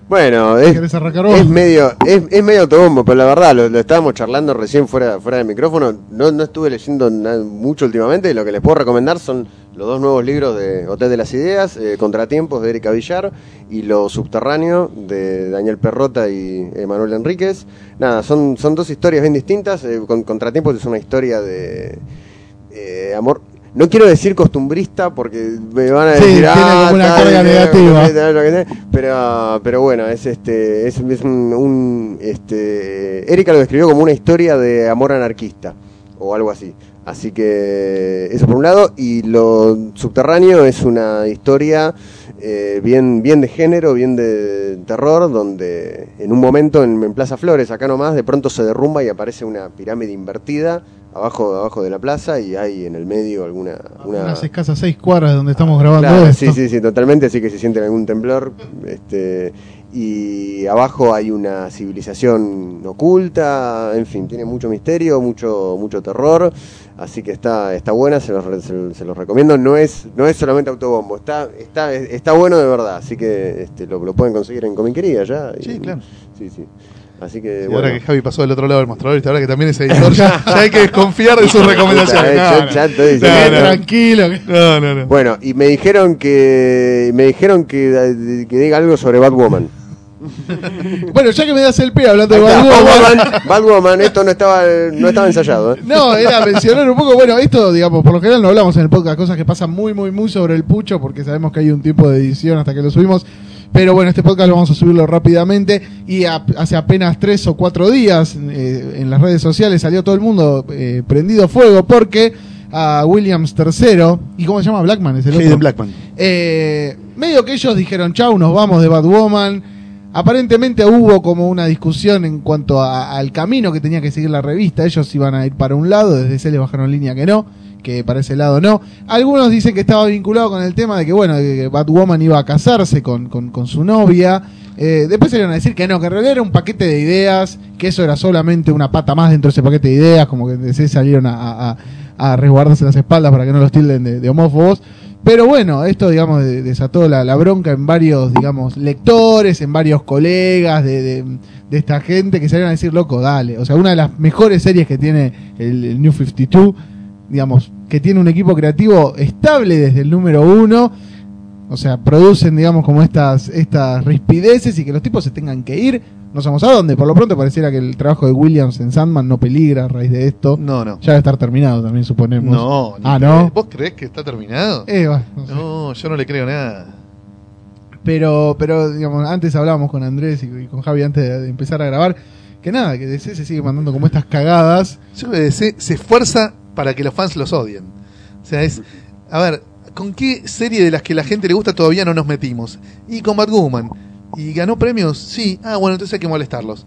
Bueno, es, es medio es, es medio autobombo, pero la verdad, lo, lo estábamos charlando recién fuera, fuera del micrófono. No, no estuve leyendo mucho últimamente y lo que les puedo recomendar son los dos nuevos libros de Hotel de las Ideas, eh, Contratiempos de Erika Villar y Lo Subterráneo de Daniel Perrota y Emanuel Enríquez. Nada, son, son dos historias bien distintas. eh, con, Contratiempos es una historia de eh, amor. No quiero decir costumbrista porque me van a Sí, decir tiene ah, como una carga negativa". tal, lo que sea", pero pero bueno es este es, es un, un, este Erika lo describió como una historia de amor anarquista o algo así así que eso por un lado y lo subterráneo es una historia eh, bien bien de género bien de terror donde en un momento en, en Plaza Flores acá nomás de pronto se derrumba y aparece una pirámide invertida abajo abajo de la plaza y hay en el medio alguna una Unas escasas seis cuadras de donde estamos grabando Claro, esto. sí, sí, sí, totalmente, así que si sienten algún temblor, este, y abajo hay una civilización oculta, en fin, tiene mucho misterio, mucho, mucho terror, así que está, está buena, se los, se, se los recomiendo, no es, no es solamente autobombo, está, está, está bueno de verdad, así que este, lo, lo pueden conseguir en Comiquería ya. y- Sí, claro. Sí, sí. Así que bueno. ahora que Javi pasó del otro lado del mostrador, y ahora que también es editor, ya, ya hay que desconfiar de sus recomendaciones. No, ya estoy tranquilo. No, no, no. Bueno, y me dijeron que me dijeron que, que diga algo sobre Batwoman. Bueno, ya que me das el pie hablando de Batwoman, Batwoman, esto no estaba, no estaba ensayado. ¿eh? No, era mencionar un poco, bueno, esto, digamos, por lo general no hablamos en el podcast, cosas que pasan muy, muy, muy sobre el pucho, porque sabemos que hay un tiempo de edición hasta que lo subimos. Pero bueno, este podcast lo vamos a subirlo rápidamente. Y a- hace apenas tres o cuatro días eh, en las redes sociales salió todo el mundo eh, prendido fuego porque a Williams III, ¿y cómo se llama? Blackman, es el otro. Blackman. Eh, medio que ellos dijeron, chau, nos vamos de Batwoman. Aparentemente hubo como una discusión en cuanto a- al camino que tenía que seguir la revista. Ellos iban a ir para un lado, desde ese le bajaron línea que no, que para ese lado no. Algunos dicen que estaba vinculado con el tema de que, bueno, que Batwoman iba a casarse con, con- su novia. Eh, después salieron a decir que no, que en realidad era un paquete de ideas, que eso era solamente una pata más dentro de ese paquete de ideas, como que se salieron a, a- resguardarse las espaldas para que no los tilden de, homófobos. Pero bueno, esto, digamos, de- desató la, bronca en varios, digamos, lectores, en varios colegas de, de- de esta gente que salieron a decir, loco, dale. O sea, una de las mejores series que tiene el, el New 52, digamos, que tiene un equipo creativo estable desde el número uno. O sea, producen, digamos, como estas, estas rispideces y que los tipos se tengan que ir. No sabemos a dónde. Por lo pronto pareciera que el trabajo de Williams en Sandman no peligra a raíz de esto. No, no. Ya debe estar terminado también, suponemos. No, Ah, crees. ¿no? ¿Vos creés que está terminado? Eh, no sé. No, yo no le creo nada. Pero, pero digamos, antes hablábamos con Andrés y, con Javi antes de, de empezar a grabar. Que nada, que DC se sigue mandando como estas cagadas. Yo creo que DC se esfuerza para que los fans los odien. O sea, es. A ver, ¿con qué serie de las que la gente le gusta todavía no nos metimos? Y con Batwoman. ¿Y ganó premios? Sí. Ah, bueno, entonces hay que molestarlos.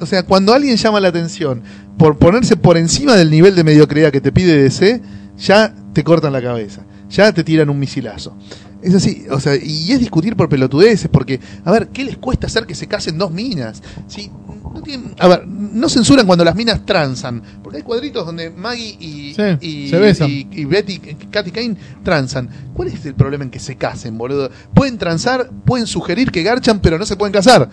O sea, cuando alguien llama la atención por ponerse por encima del nivel de mediocridad que te pide DC, ya te cortan la cabeza. Ya te tiran un misilazo. Es así, o sea, y es discutir por pelotudeces, porque, a ver, ¿qué les cuesta hacer que se casen dos minas? Si, no tienen- a ver, no censuran cuando las minas transan, porque hay cuadritos donde Maggie y, Sí, y, se besan. y- y Betty, Katy Kane transan. ¿Cuál es el problema en que se casen, boludo? Pueden transar, pueden sugerir que garchan, pero no se pueden casar.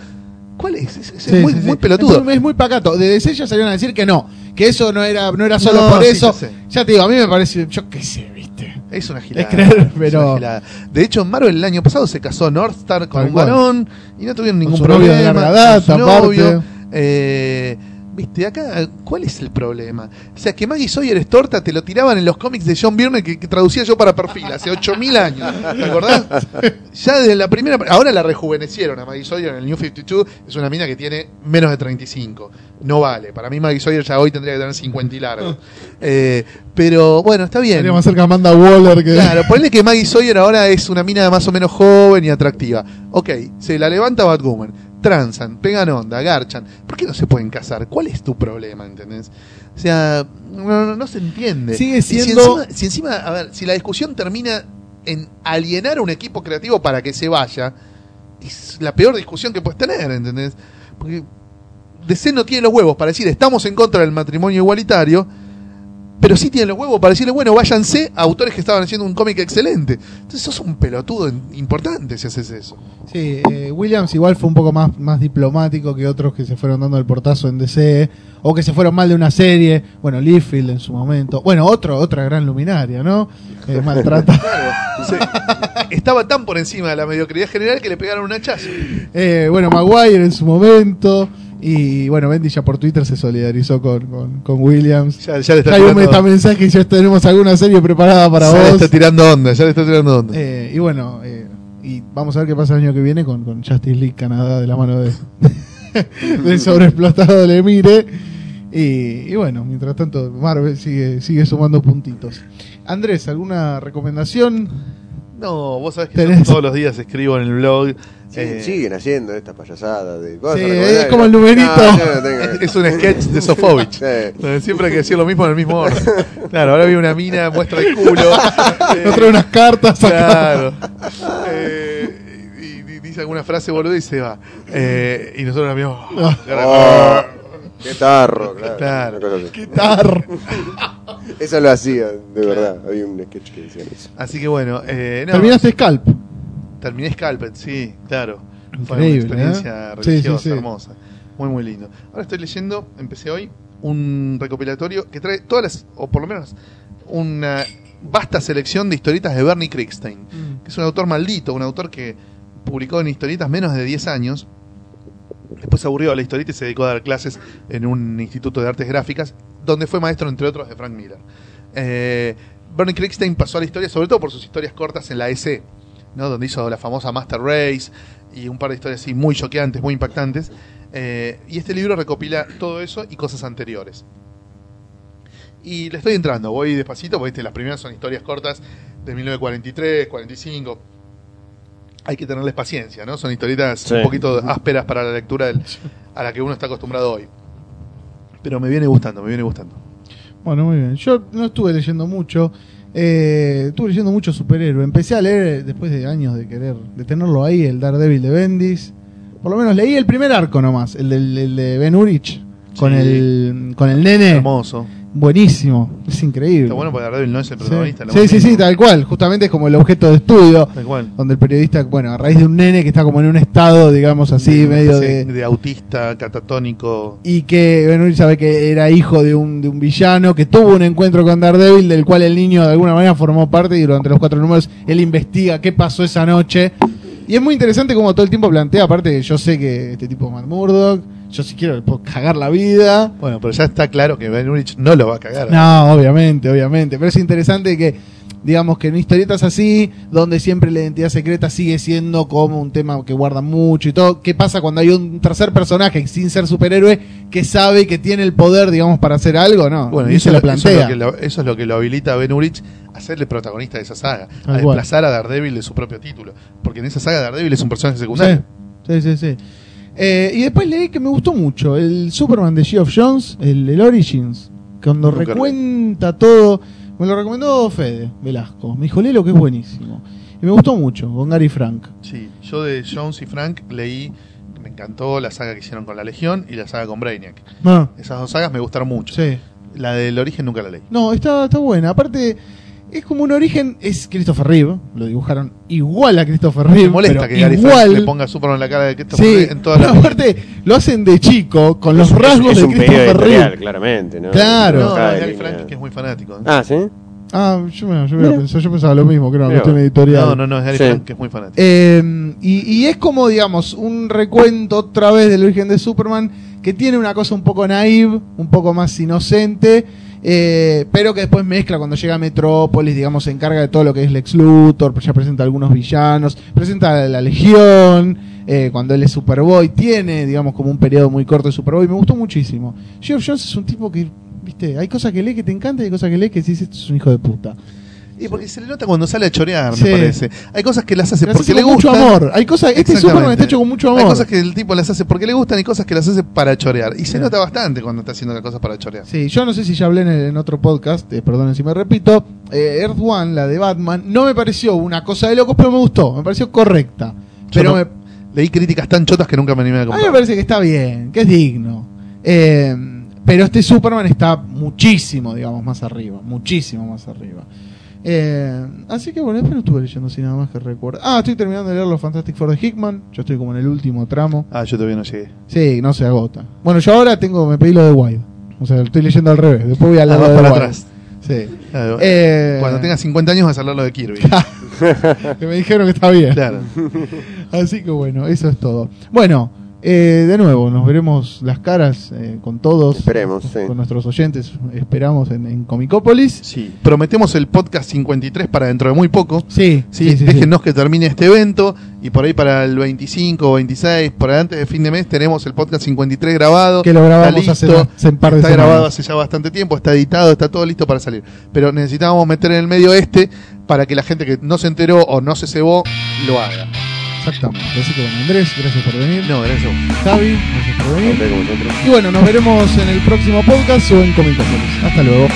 ¿Cuál es? Es, es Sí, muy, sí, sí. muy pelotudo. Es muy, es muy pacato. De DC ya salieron a decir que no. Que eso no era, no era solo No, por eso. ya te digo, a mí me parece, yo qué sé, viste. Es una gilada. Es creer, pero- una gilada. De hecho, Marvel el año pasado se casó Northstar con Tal un varón y no tuvieron ningún su novio problema. de larga data, con su novio. aparte. Eh, Viste, acá, ¿cuál es el problema? O sea, que Maggie Sawyer es torta, te lo tiraban en los cómics de John Byrne que, que traducía yo para perfil hace 8000 años. ¿Te acordás? Ya desde la primera. Ahora la rejuvenecieron a Maggie Sawyer en el New 52. Es una mina que tiene menos de 35. No vale. Para mí, Maggie Sawyer ya hoy tendría que tener 50 y largo. Eh, pero bueno, está bien. Estaría más cerca de Amanda Waller que. Claro, ponle que Maggie Sawyer ahora es una mina más o menos joven y atractiva. Ok, se la levanta Batwoman. Transan, pegan onda, garchan. ¿Por qué no se pueden casar? ¿Cuál es tu problema, entendés? O sea, no, no- no se entiende. Sigue si siendo- encima- si encima, a ver, si la discusión termina en alienar a un equipo creativo para que se vaya, es la peor discusión que puedes tener, ¿entendés? Porque DC no tiene los huevos para decir estamos en contra del matrimonio igualitario pero sí tiene los huevos para decirle, bueno, váyanse a autores que estaban haciendo un cómic excelente. Entonces sos un pelotudo importante si haces eso. Sí, eh, Williams igual fue un poco más, más diplomático que otros que se fueron dando el portazo en DC o que se fueron mal de una serie. Bueno, Liefeld en su momento. Bueno, otro, otra gran luminaria, ¿no? Eh, maltrata. Sí. Estaba tan por encima de la mediocridad general que le pegaron un hachazo. Eh, bueno, Maguire en su momento. Y bueno, Bendy ya por Twitter se solidarizó con, con, con Williams. Ya, ya le está Hay un tirando, mensaje y ya tenemos alguna serie preparada para ya le vos. está tirando onda, ya le está tirando onda. Eh, y bueno, eh, y vamos a ver qué pasa el año que viene con, con Justice League Canadá de la mano de del sobreexplotado Lemire. Y, y bueno, mientras tanto, Marvel sigue, sigue sumando puntitos. Andrés, ¿alguna recomendación? No, vos sabés que yo todos los días escribo en el blog. Sí, eh, siguen haciendo esta payasada de cosas. Sí, es como no- el numerito. No, no tengo- Es un sketch de Sofovich. Sí. donde Siempre hay que decir lo mismo en el mismo orden. Claro, ahora viene una mina, muestra el culo. eh, Nos trae unas cartas acá. Claro. Eh, y, y dice alguna frase boluda y se va. Eh, y nosotros la miramos. Oh, qué tarro, claro. ¿Qué tal? Eso lo hacía, de verdad. Había un sketch que decía eso. Así que bueno, eh, no, Terminaste Scalp. Terminé Scalped, sí, claro. Fue una experiencia ¿eh? Sí, sí, religiosa, sí. hermosa. Muy, muy lindo. Ahora estoy leyendo, empecé hoy, un recopilatorio que trae todas las, o por lo menos una vasta selección de historietas de Bernie Krigstein, que es un autor maldito, un autor que publicó en historietas menos de 10 años. Después se aburrió de la historieta y se dedicó a dar clases en un instituto de artes gráficas, donde fue maestro, entre otros, de Frank Miller. Eh, Bernie Krigstein pasó a la historia, sobre todo por sus historias cortas en la EC, ¿no? donde hizo la famosa Master Race y un par de historias así muy choqueantes, muy impactantes. Eh, y este libro recopila todo eso y cosas anteriores. Y le estoy entrando, voy despacito, porque las primeras son historias cortas de 1943, 45. Hay que tenerles paciencia, ¿no? Son historietas Sí. un poquito ásperas para la lectura del- a la que uno está acostumbrado hoy. Pero me viene gustando, me viene gustando. Bueno, muy bien. Yo no estuve leyendo mucho. Eh, estuve leyendo mucho superhéroe. Empecé a leer después de años de querer, de tenerlo ahí, el Daredevil de Bendis. Por lo menos leí el primer arco nomás, el, del, el de Ben Urich, con, Sí. el, con el nene. Hermoso. Buenísimo, es increíble. Está bueno porque Daredevil no es el protagonista. Sí, sí, sí, tal cual. Justamente es como el objeto de estudio. Tal cual. Donde el periodista, bueno, a raíz de un nene que está como en un estado, digamos así, medio de, de autista, catatónico. y que Ben Urich sabe que era hijo de un, de un villano, que tuvo un encuentro con Daredevil, del cual el niño de alguna manera formó parte y durante los cuatro números él investiga qué pasó esa noche. Y es muy interesante como todo el tiempo plantea, aparte que yo sé que este tipo es Matt Murdock, yo si quiero le puedo cagar la vida. Bueno, pero ya está claro que Ben Urich no lo va a cagar. No, obviamente, obviamente, pero es interesante que digamos que en historietas así, donde siempre la identidad secreta sigue siendo como un tema que guarda mucho y todo, ¿qué pasa cuando hay un tercer personaje sin ser superhéroe que sabe que tiene el poder, digamos, para hacer algo? No, Bueno, y eso, se lo lo- eso es plantea. lo que lo, eso es lo que lo habilita a Ben Urich a ser el protagonista de esa saga. A desplazar a Daredevil de su propio título. Porque en esa saga Daredevil es un personaje secundario. Sí, sí, sí. sí. Eh, y después leí que me gustó mucho el Superman de Geoff Jones, el, el Origins, cuando Nunca recuenta todo. Me lo recomendó Fede Velasco. Me dijo, lo que es buenísimo. Y me gustó mucho, con Gary Frank. Sí, yo de Jones y Frank leí, me encantó la saga que hicieron con la Legión y la saga con Brainiac. Ah, Esas dos sagas me gustaron mucho. sí. La del origen nunca la leí. No, está, está buena. Aparte, es como un origen. Es Christopher Reeve. Lo dibujaron igual a Christopher Reeve. Me molesta pero que Gary igual. Frank le ponga a Superman en la cara de que esto Sí, en todas las aparte lo hacen de chico, con los Es- rasgos es de un pedido Christopher Reeve. claramente, ¿no? Claro. No, Cada Gary línea. Frank que es muy fanático. ¿eh? Ah, ¿sí? Ah, yo, me- yo, me pensaba, yo pensaba lo mismo, que era una Mira, cuestión editorial. No, no, no, es Gary Sí. Frank que es muy fanático. Eh, y, y es como, digamos, un recuento otra vez del origen de Superman que tiene una cosa un poco naive, un poco más inocente, eh, pero que después mezcla cuando llega a Metrópolis, digamos, se encarga de todo lo que es Lex Luthor, ya presenta algunos villanos, presenta la Legión, eh, cuando él es Superboy, tiene, digamos, como un periodo muy corto de Superboy, me gustó muchísimo. Geoff Jones es un tipo que, viste, hay cosas que lee que te encantan y hay cosas que lee que decís, esto es un hijo de puta. Y porque se le nota cuando sale a chorear, Sí. me parece. Hay cosas que las hace Las porque hace le con mucho gustan. amor. Hay cosas, este Exactamente. Superman está hecho con mucho amor. Hay cosas que el tipo las hace porque le gustan y cosas que las hace para chorear. Y se nota bastante cuando está haciendo las cosas para chorear. Sí, yo no sé si ya hablé en, el- en otro podcast, eh, perdonen si me repito. eh, Earth One, la de Batman, no me pareció una cosa de locos, pero me gustó, me pareció correcta. Pero no- me- Leí críticas tan chotas que nunca me animé a a mí me parece que está bien, que es digno. Eh, Pero este Superman está muchísimo, digamos, más arriba. Muchísimo más arriba. Eh, así que bueno, después no estuve leyendo así nada más que recuerdo. Ah, estoy terminando de leer los Fantastic Four de Hickman. Yo estoy como en el último tramo. Ah, yo todavía no llegué. Sí, no se agota. Bueno, yo ahora tengo, me pedí lo de Wide. O sea, lo estoy leyendo al revés. Después voy a leer lo de para atrás. Sí. Claro. Eh, Cuando tengas 50 años vas a hablar lo de Kirby. que me dijeron que está bien. claro. Así que bueno, eso es todo. Bueno, eh, de nuevo, nos veremos las caras eh, con todos. Esperemos, con, sí. con nuestros oyentes. Esperamos en, en Comicópolis. Sí. Prometemos el podcast 53 para dentro de muy poco. Sí, Sí, déjenos que termine este evento y por ahí para el 25 o 26, por ahí antes de fin de mes, tenemos el podcast 53 grabado. Que lo grabamos Está hace, listo, hace un par de está semanas. grabado hace ya bastante tiempo, está editado, está todo listo para salir. Pero necesitábamos meter en el medio este para que la gente que no se enteró o no se cebó lo haga. Exactamente. Así que bueno, Andrés, gracias por venir. No, eso. Javi, gracias por venir. Y bueno, nos veremos en el próximo podcast o en Comicópolis. Hasta luego.